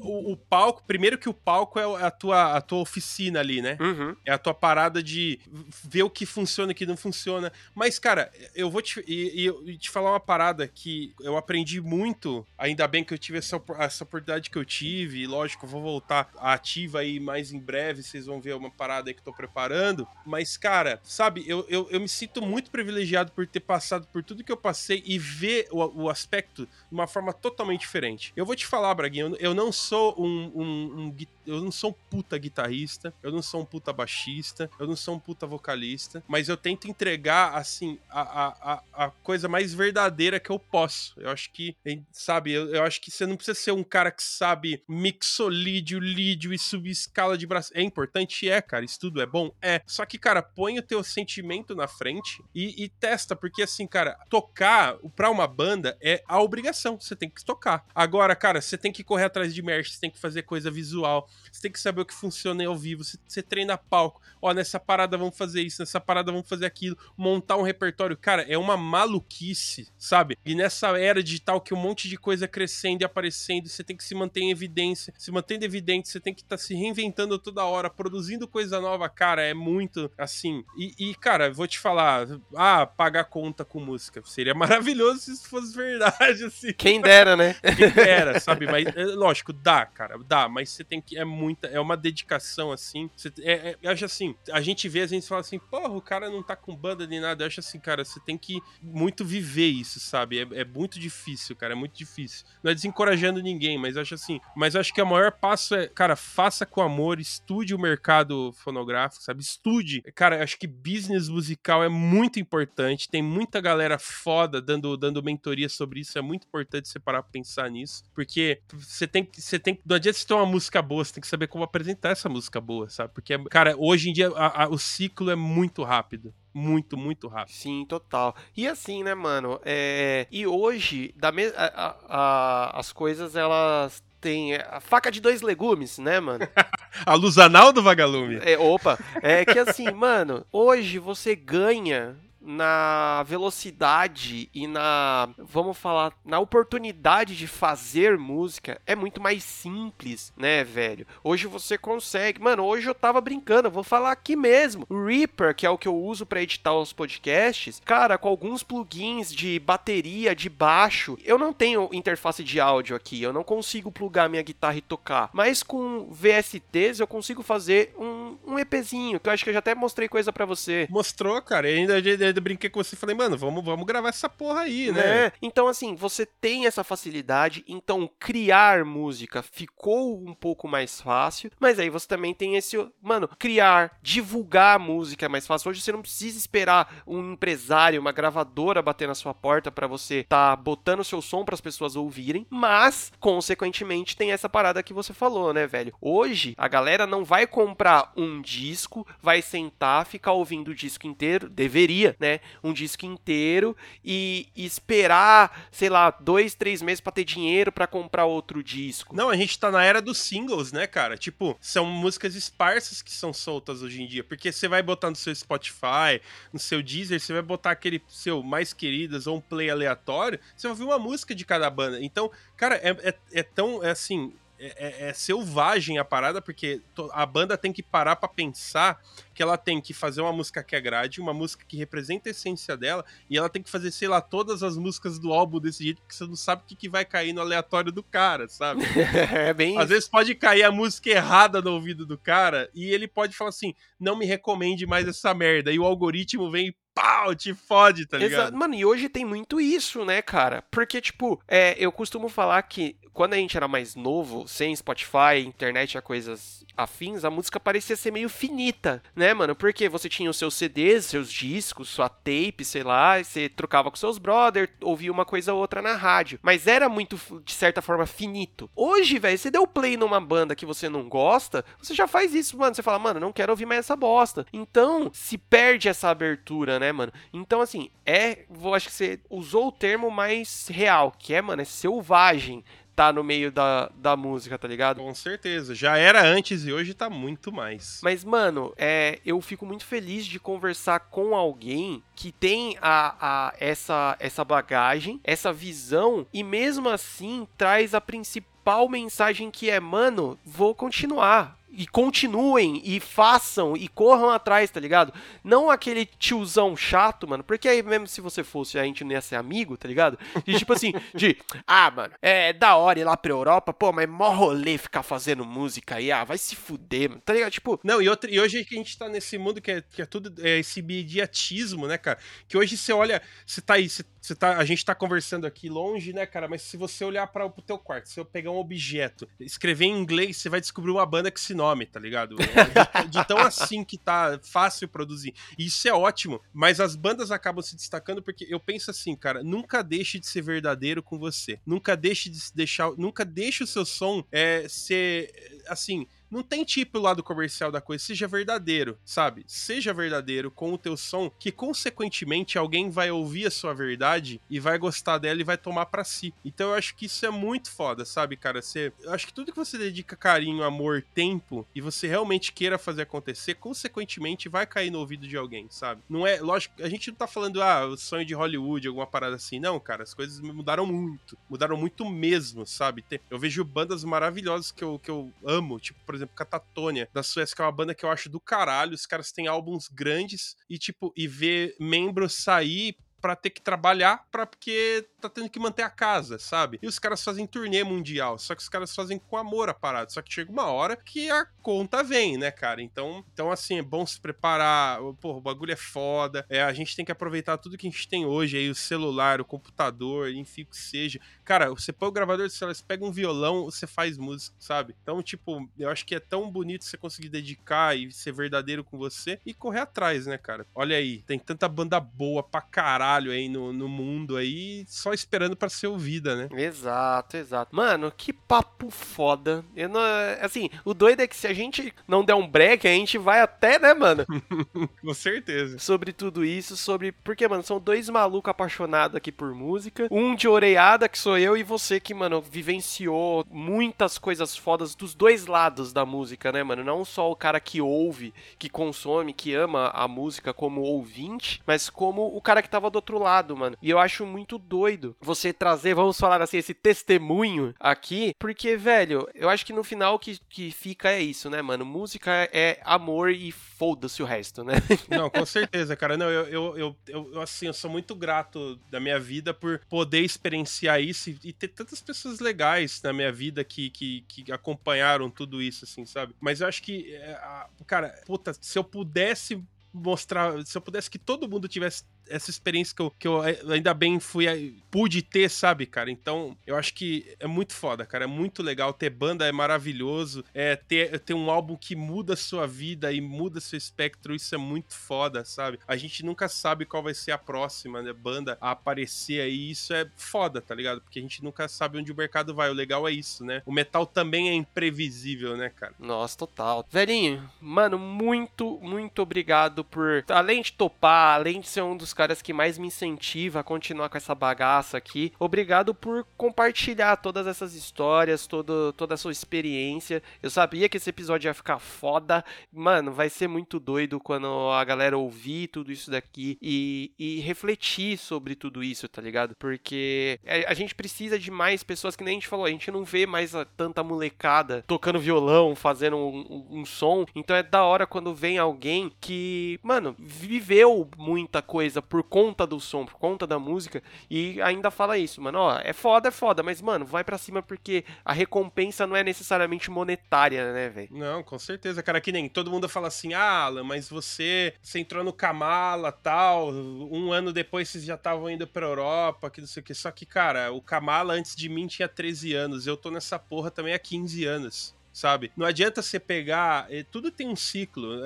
o, o, palco, primeiro que o palco é a tua, a tua oficina ali, né? Uhum. É a tua parada de ver o que funciona e o que não funciona. Mas, cara, eu vou te, e, e, te falar uma parada que eu aprendi muito, ainda bem que eu tive essa, essa oportunidade que eu tive, e lógico, vou voltar ativa aí mais em breve, vocês vão ver uma parada aí que eu tô preparando. Mas, cara, sabe, eu, eu, eu me sinto muito privilegiado por ter passado por tudo que eu passei e ver o, o aspecto de uma forma totalmente diferente. Eu vou te falar, Braguinha, eu, eu não sou um, um, um eu não sou um puta guitarrista, eu não sou um puta baixista, eu não sou um puta vocalista, mas eu tento entregar, assim, a, a, a coisa mais verdadeira que eu posso. Eu acho que, sabe, eu, eu acho que você não precisa ser um cara que sabe mixolídio, lídio e subir escala de braço. É importante? É, cara, estudo é bom? É. Só que, cara, põe o teu sentimento na frente e, e testa, porque assim, cara, tocar pra uma banda é a obrigação, você tem que tocar. Agora, cara, você tem que correr atrás de merch, você tem que fazer coisa visual, você tem que saber o que funciona ao vivo. Você, você treina palco. Ó, nessa parada vamos fazer isso, nessa parada vamos fazer aquilo. Montar um repertório. Cara, é uma maluquice, sabe? E nessa era digital que um monte de coisa crescendo e aparecendo, você tem que se manter em evidência. Se mantendo evidente, você tem que estar tá se reinventando toda hora, produzindo coisa nova. Cara, é muito assim. E, e, cara, vou te falar. Ah, pagar conta com música. Seria maravilhoso se isso fosse verdade, assim. Quem dera, né? Quem dera, sabe? Mas, é, lógico, dá, cara. Dá, mas você tem que. É muita. É uma dedicação, assim. Você, é, é, eu acho assim, a gente vê, a gente fala assim, porra, o cara não tá com banda nem nada. Eu acho assim, cara, você tem que muito viver isso, sabe? É, é muito difícil, cara. É muito difícil. Não é desencorajando ninguém, mas acho assim. Mas acho que o maior passo é, cara, faça com amor, estude o mercado fonográfico, sabe? Estude. Cara, acho que business musical é muito importante. Tem muita galera foda dando, dando mentoria sobre isso. É muito importante você parar pra pensar nisso. Porque você tem que. Você tem, não adianta você ter uma música boa, você tem que saber como apresentar essa música boa, sabe? Porque, cara, hoje em dia a, a, o ciclo é muito rápido muito, muito rápido. Sim, total. E assim, né, mano? É... E hoje, da me... A, a, as coisas, elas têm a faca de dois legumes, né, mano? a luz anal do vagalume. É, opa, é que assim, mano, hoje você ganha na velocidade e na, vamos falar, na oportunidade de fazer música é muito mais simples, né, velho? Hoje você consegue, mano, hoje eu tava brincando, eu vou falar aqui mesmo. Reaper, que é o que eu uso para editar os podcasts, cara, com alguns plugins de bateria, de baixo, eu não tenho interface de áudio aqui, eu não consigo plugar minha guitarra e tocar, mas com VSTs eu consigo fazer um, um EPzinho, que eu acho que eu já até mostrei coisa para você. Mostrou, cara, e ainda ainda brinquei com você e falei, mano, vamos, vamos gravar essa porra aí, né? né? Então, assim, você tem essa facilidade, então criar música ficou um pouco mais fácil, mas aí você também tem esse, mano, criar, divulgar música é mais fácil. Hoje você não precisa esperar um empresário, uma gravadora bater na sua porta para você tá botando seu som para as pessoas ouvirem, mas consequentemente tem essa parada que você falou, né, velho? Hoje a galera não vai comprar um disco, vai sentar, ficar ouvindo o disco inteiro, deveria, né? Um disco inteiro e, esperar, sei lá, dois, três meses para ter dinheiro para comprar outro disco. Não, a gente tá na era dos singles, né, cara? Tipo, são músicas esparsas que são soltas hoje em dia. Porque você vai botar no seu Spotify, no seu Deezer, você vai botar aquele seu mais queridas ou um play aleatório, você vai ouvir uma música de cada banda. Então, cara, é, é, é tão, é assim, é, é, é, selvagem a parada, porque a banda tem que parar para pensar que ela tem que fazer uma música que agrade, uma música que representa a essência dela, e ela tem que fazer, sei lá, todas as músicas do álbum desse jeito, porque você não sabe o que, que vai cair no aleatório do cara, sabe? é bem. Às vezes pode cair a música errada no ouvido do cara, e ele pode falar assim: não me recomende mais essa merda. E o algoritmo vem e pau, te fode, tá ligado? Exato. Mano, e hoje tem muito isso, né, cara? Porque, tipo, é, eu costumo falar que quando a gente era mais novo, sem Spotify, internet, a coisas afins, a música parecia ser meio finita, né, mano? Porque você tinha os seus CDs, seus discos, sua tape, sei lá, e você trocava com seus brothers, ouvia uma coisa ou outra na rádio. Mas era muito, de certa forma, finito. Hoje, velho, você deu play numa banda que você não gosta, você já faz isso, mano. Você fala, mano, não quero ouvir mais essa bosta. Então, se perde essa abertura, né, mano? Então, assim, é. Vou, acho que você usou o termo mais real, que é, mano, é selvagem tá no meio da, da música, tá ligado? Com certeza. Já era antes e hoje tá muito mais. Mas, mano, é, eu fico muito feliz de conversar com alguém que tem a, a, essa, essa bagagem, essa visão, e mesmo assim traz a principal mensagem que é, mano, vou continuar e continuem e façam e corram atrás, tá ligado? Não aquele tiozão chato, mano, porque aí mesmo se você fosse, a gente não ia ser amigo, tá ligado? De tipo assim, de, ah, mano, é da hora ir lá pra Europa, pô, mas mó rolê ficar fazendo música aí, ah, vai se fuder, mano, tá ligado? Tipo. Não, e, outra, e hoje que a gente tá nesse mundo que é, que é tudo é esse imediatismo, né, cara? Que hoje você olha, você tá aí, você, você tá, a gente tá conversando aqui longe, né, cara? Mas se você olhar para o teu quarto, se eu pegar um objeto, escrever em inglês, você vai descobrir uma banda que se nome, tá ligado? De, de, tão assim que tá fácil produzir. E isso é ótimo, mas as bandas acabam se destacando porque eu penso assim, cara, nunca deixe de ser verdadeiro com você. Nunca deixe de deixar, nunca deixe o seu som é, ser assim, não tem tipo o lado comercial da coisa, seja verdadeiro, sabe? Seja verdadeiro com o teu som, que consequentemente alguém vai ouvir a sua verdade e vai gostar dela e vai tomar para si. Então eu acho que isso é muito foda, sabe, cara? Você, eu acho que tudo que você dedica carinho, amor, tempo e você realmente queira fazer acontecer, consequentemente vai cair no ouvido de alguém, sabe? Não é, lógico, a gente não tá falando ah, o sonho de Hollywood, alguma parada assim, não, cara, as coisas mudaram muito, mudaram muito mesmo, sabe? Eu vejo bandas maravilhosas que eu, que eu amo, tipo, por exemplo, exemplo, Catatônia, da Suécia, que é uma banda que eu acho do caralho. Os caras têm álbuns grandes e, tipo, e ver membros sair para ter que trabalhar para porque tá tendo que manter a casa, sabe? E os caras fazem turnê mundial, só que os caras fazem com amor a parada, só que chega uma hora que a conta vem, né, cara? Então, então assim, é bom se preparar, pô, o bagulho é foda, é, a gente tem que aproveitar tudo que a gente tem hoje aí, o celular, o computador, enfim, o que seja. Cara, você põe o gravador de celular, você pega um violão, você faz música, sabe? Então, tipo, eu acho que é tão bonito você conseguir dedicar e ser verdadeiro com você e correr atrás, né, cara? Olha aí, tem tanta banda boa pra caralho caralho aí no, no mundo aí, só esperando para ser ouvida, né? Exato, exato. Mano, que papo foda. Eu não, assim, o doido é que se a gente não der um break, a gente vai até, né, mano? Com certeza. Sobre tudo isso, sobre. Porque, mano, são dois malucos apaixonados aqui por música. Um de oreiada, que sou eu, e você que, mano, vivenciou muitas coisas fodas dos dois lados da música, né, mano? Não só o cara que ouve, que consome, que ama a música como ouvinte, mas como o cara que tava do outro lado, mano. E eu acho muito doido você trazer, vamos falar assim, esse testemunho aqui, porque, velho, eu acho que no final o que, que fica é isso, né, mano? Música é amor e foda-se o resto, né? Não, com certeza, cara. Não, eu, eu, eu, eu, assim, eu sou muito grato da minha vida por poder experienciar isso e, e ter tantas pessoas legais na minha vida que, que, que acompanharam tudo isso, assim, sabe? Mas eu acho que, é, cara, puta, se eu pudesse mostrar, se eu pudesse que todo mundo tivesse essa experiência que eu, que eu ainda bem fui pude ter, sabe, cara? Então, eu acho que é muito foda, cara. É muito legal. Ter banda é maravilhoso. É ter, ter um álbum que muda a sua vida e muda seu espectro, isso é muito foda, sabe? A gente nunca sabe qual vai ser a próxima né, banda a aparecer aí. Isso é foda, tá ligado? Porque a gente nunca sabe onde o mercado vai. O legal é isso, né? O metal também é imprevisível, né, cara? Nossa, total. Velhinho, mano, muito, muito obrigado por, além de topar, além de ser um dos caras que mais me incentiva a continuar com essa bagaça aqui. Obrigado por compartilhar todas essas histórias, todo, toda a sua experiência. Eu sabia que esse episódio ia ficar foda. Mano, vai ser muito doido quando a galera ouvir tudo isso daqui e, e refletir sobre tudo isso, tá ligado? Porque a, a gente precisa de mais pessoas, que nem a gente falou, a gente não vê mais tanta molecada tocando violão, fazendo um, um, um som. Então é da hora quando vem alguém que, mano, viveu muita coisa por conta do som, por conta da música e ainda fala isso, mano, ó, é foda, é foda, mas, mano, vai para cima porque a recompensa não é necessariamente monetária, né, velho? Não, com certeza, cara, que nem todo mundo fala assim, ah, Alan, mas você, você entrou no Kamala, tal, um ano depois vocês já estavam indo pra Europa, que não sei o que, só que, cara, o Kamala antes de mim tinha 13 anos, eu tô nessa porra também há 15 anos sabe? Não adianta você pegar. Eh, tudo tem um ciclo.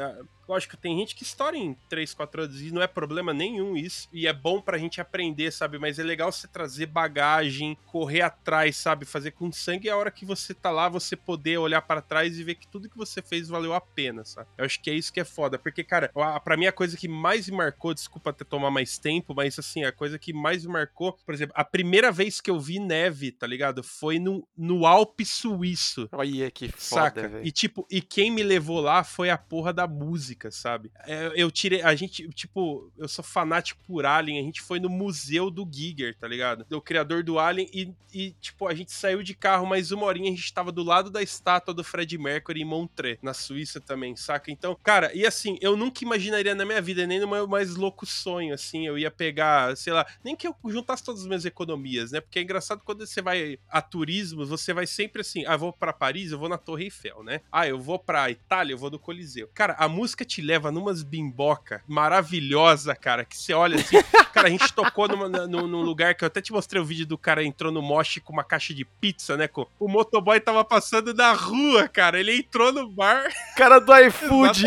Lógico, tem gente que estoura em 3, 4 anos e não é problema nenhum isso. E é bom pra gente aprender, sabe? Mas é legal você trazer bagagem, correr atrás, sabe? Fazer com sangue e a hora que você tá lá, você poder olhar para trás e ver que tudo que você fez valeu a pena, sabe? Eu acho que é isso que é foda. Porque, cara, pra mim a coisa que mais me marcou, desculpa até tomar mais tempo, mas assim, a coisa que mais me marcou, por exemplo, a primeira vez que eu vi neve, tá ligado? Foi no, no Alpe Suíço. Olha que foda, Saca? Véio. E tipo, e quem me levou lá foi a porra da música sabe? É, eu tirei. A gente, tipo, eu sou fanático por Alien. A gente foi no museu do Giger, tá ligado? Do criador do Alien. E, e, tipo, a gente saiu de carro mais uma horinha. A gente tava do lado da estátua do Fred Mercury em Montreux, na Suíça também, saca? Então, cara, e assim, eu nunca imaginaria na minha vida, nem no meu mais louco sonho, assim, eu ia pegar, sei lá, nem que eu juntasse todas as minhas economias, né? Porque é engraçado quando você vai a turismo, você vai sempre assim, ah, eu vou para Paris, eu vou na Torre Eiffel, né? Ah, eu vou pra Itália, eu vou no Coliseu. Cara, a música te leva numas bimboca maravilhosa, cara, que você olha assim. cara, a gente tocou numa, num, num, lugar que eu até te mostrei o vídeo do cara entrou no moche com uma caixa de pizza, né? Com, o motoboy tava passando na rua, cara. Ele entrou no bar. Cara do iFood.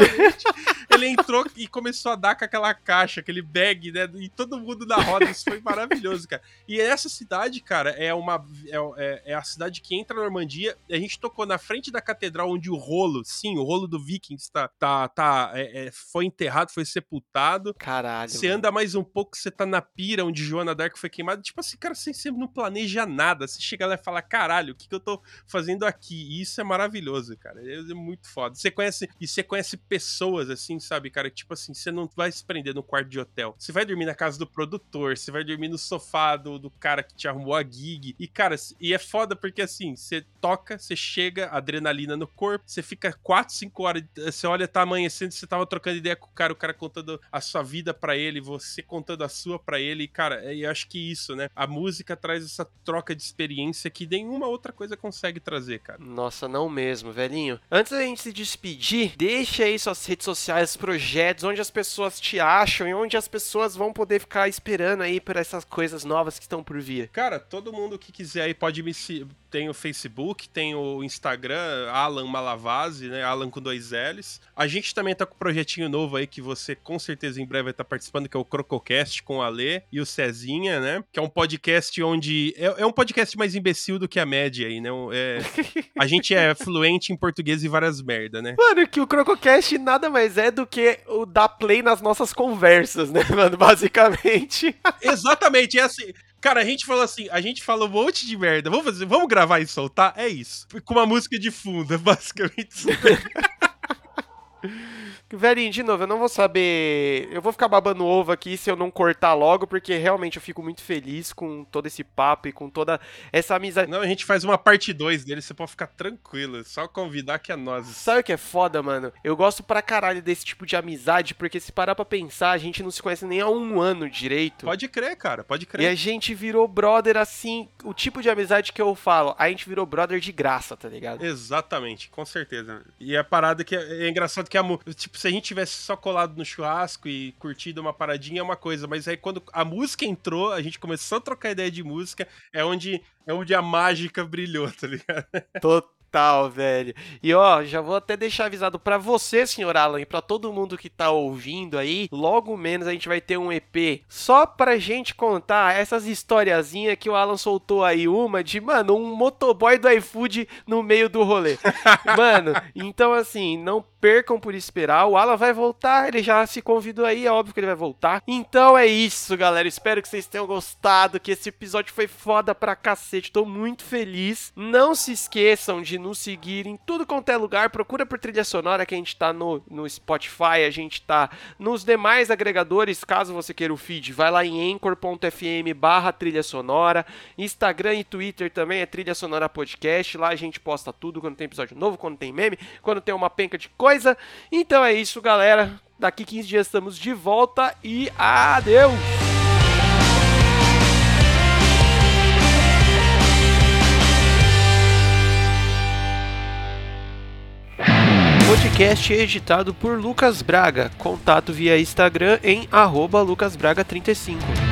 ele entrou e começou a dar com aquela caixa, aquele bag, né? E todo mundo na roda. Isso foi maravilhoso, cara. E essa cidade, cara, é uma. É, é, é a cidade que entra na Normandia. A gente tocou na frente da catedral onde o rolo, sim, o rolo do Vikings tá. tá, tá é, é foi enterrado, foi sepultado. Caralho. Você anda mais um pouco, você tá na pira onde Joana Dark foi queimada. Tipo assim, cara, você sempre não planeja nada. Você chega lá e fala, caralho, o que, que eu tô fazendo aqui? E isso é maravilhoso, cara. É, é muito foda. Você conhece. E você conhece pessoas, assim, sabe, cara? Tipo assim, você não vai se prender no quarto de hotel. Você vai dormir na casa do produtor, você vai dormir no sofá do, do cara que te arrumou a gig. E, cara, e é foda porque assim, você toca, você chega, adrenalina no corpo, você fica 4, 5 horas, você olha, tá amanhecendo, você tava trocando ideia com o cara, o cara contando a sua vida para ele, você contando a sua para ele. E, cara, eu acho que isso, né? A música traz essa troca de experiência que nenhuma outra coisa consegue trazer, cara. Nossa, não mesmo, velhinho. Antes da gente se despedir, deixa aí suas redes sociais, projetos, onde as pessoas te acham e onde as pessoas vão poder ficar esperando aí por essas coisas novas que estão por vir. Cara, todo mundo que quiser aí pode me tem o Facebook, tem o Instagram, Alan Malavase, né? Alan com dois L's. A gente também tá com um projetinho novo aí que você com certeza em breve vai estar participando, que é o Crococast com o Alê e o Cezinha, né? Que é um podcast onde. É, é um podcast mais imbecil do que a média aí, né? É, a gente é fluente em português e várias merda, né? Mano, que o Crococast nada mais é do que o dar play nas nossas conversas, né, mano? Basicamente. Exatamente, é assim. Cara, a gente falou assim, a gente falou um monte de merda. Vamos fazer, vamos gravar e soltar? É isso. Com uma música de fundo, é basicamente. Velhinho, de novo, eu não vou saber. Eu vou ficar babando ovo aqui se eu não cortar logo, porque realmente eu fico muito feliz com todo esse papo e com toda essa amizade. Não, a gente faz uma parte 2 dele, você pode ficar tranquilo. É só convidar que é nós. Sabe o que é foda, mano? Eu gosto pra caralho desse tipo de amizade, porque se parar pra pensar, a gente não se conhece nem há um ano direito. Pode crer, cara, pode crer. E a gente virou brother assim, o tipo de amizade que eu falo, a gente virou brother de graça, tá ligado? Exatamente, com certeza. E a parada que é, é engraçado que a. Tipo, se a gente tivesse só colado no churrasco e curtido uma paradinha é uma coisa, mas aí quando a música entrou, a gente começou a trocar ideia de música, é onde é onde a mágica brilhou, tá ligado? Total Total, velho. E ó, já vou até deixar avisado para você, senhor Alan, e para todo mundo que tá ouvindo aí, logo menos a gente vai ter um EP só pra gente contar essas historiazinhas que o Alan soltou aí, uma de, mano, um motoboy do iFood no meio do rolê. mano, então assim, não percam por esperar. O Alan vai voltar, ele já se convidou aí, é óbvio que ele vai voltar. Então é isso, galera. Espero que vocês tenham gostado, que esse episódio foi foda pra cacete. Tô muito feliz. Não se esqueçam de nos seguir em tudo quanto é lugar. Procura por trilha sonora que a gente tá no, no Spotify, a gente tá nos demais agregadores. Caso você queira o feed, vai lá em anchor.fm barra trilha sonora. Instagram e Twitter também é trilha sonora podcast. Lá a gente posta tudo quando tem episódio novo, quando tem meme, quando tem uma penca de coisa. Então é isso, galera. Daqui 15 dias estamos de volta e adeus! podcast editado por Lucas Braga. Contato via Instagram em lucasbraga35.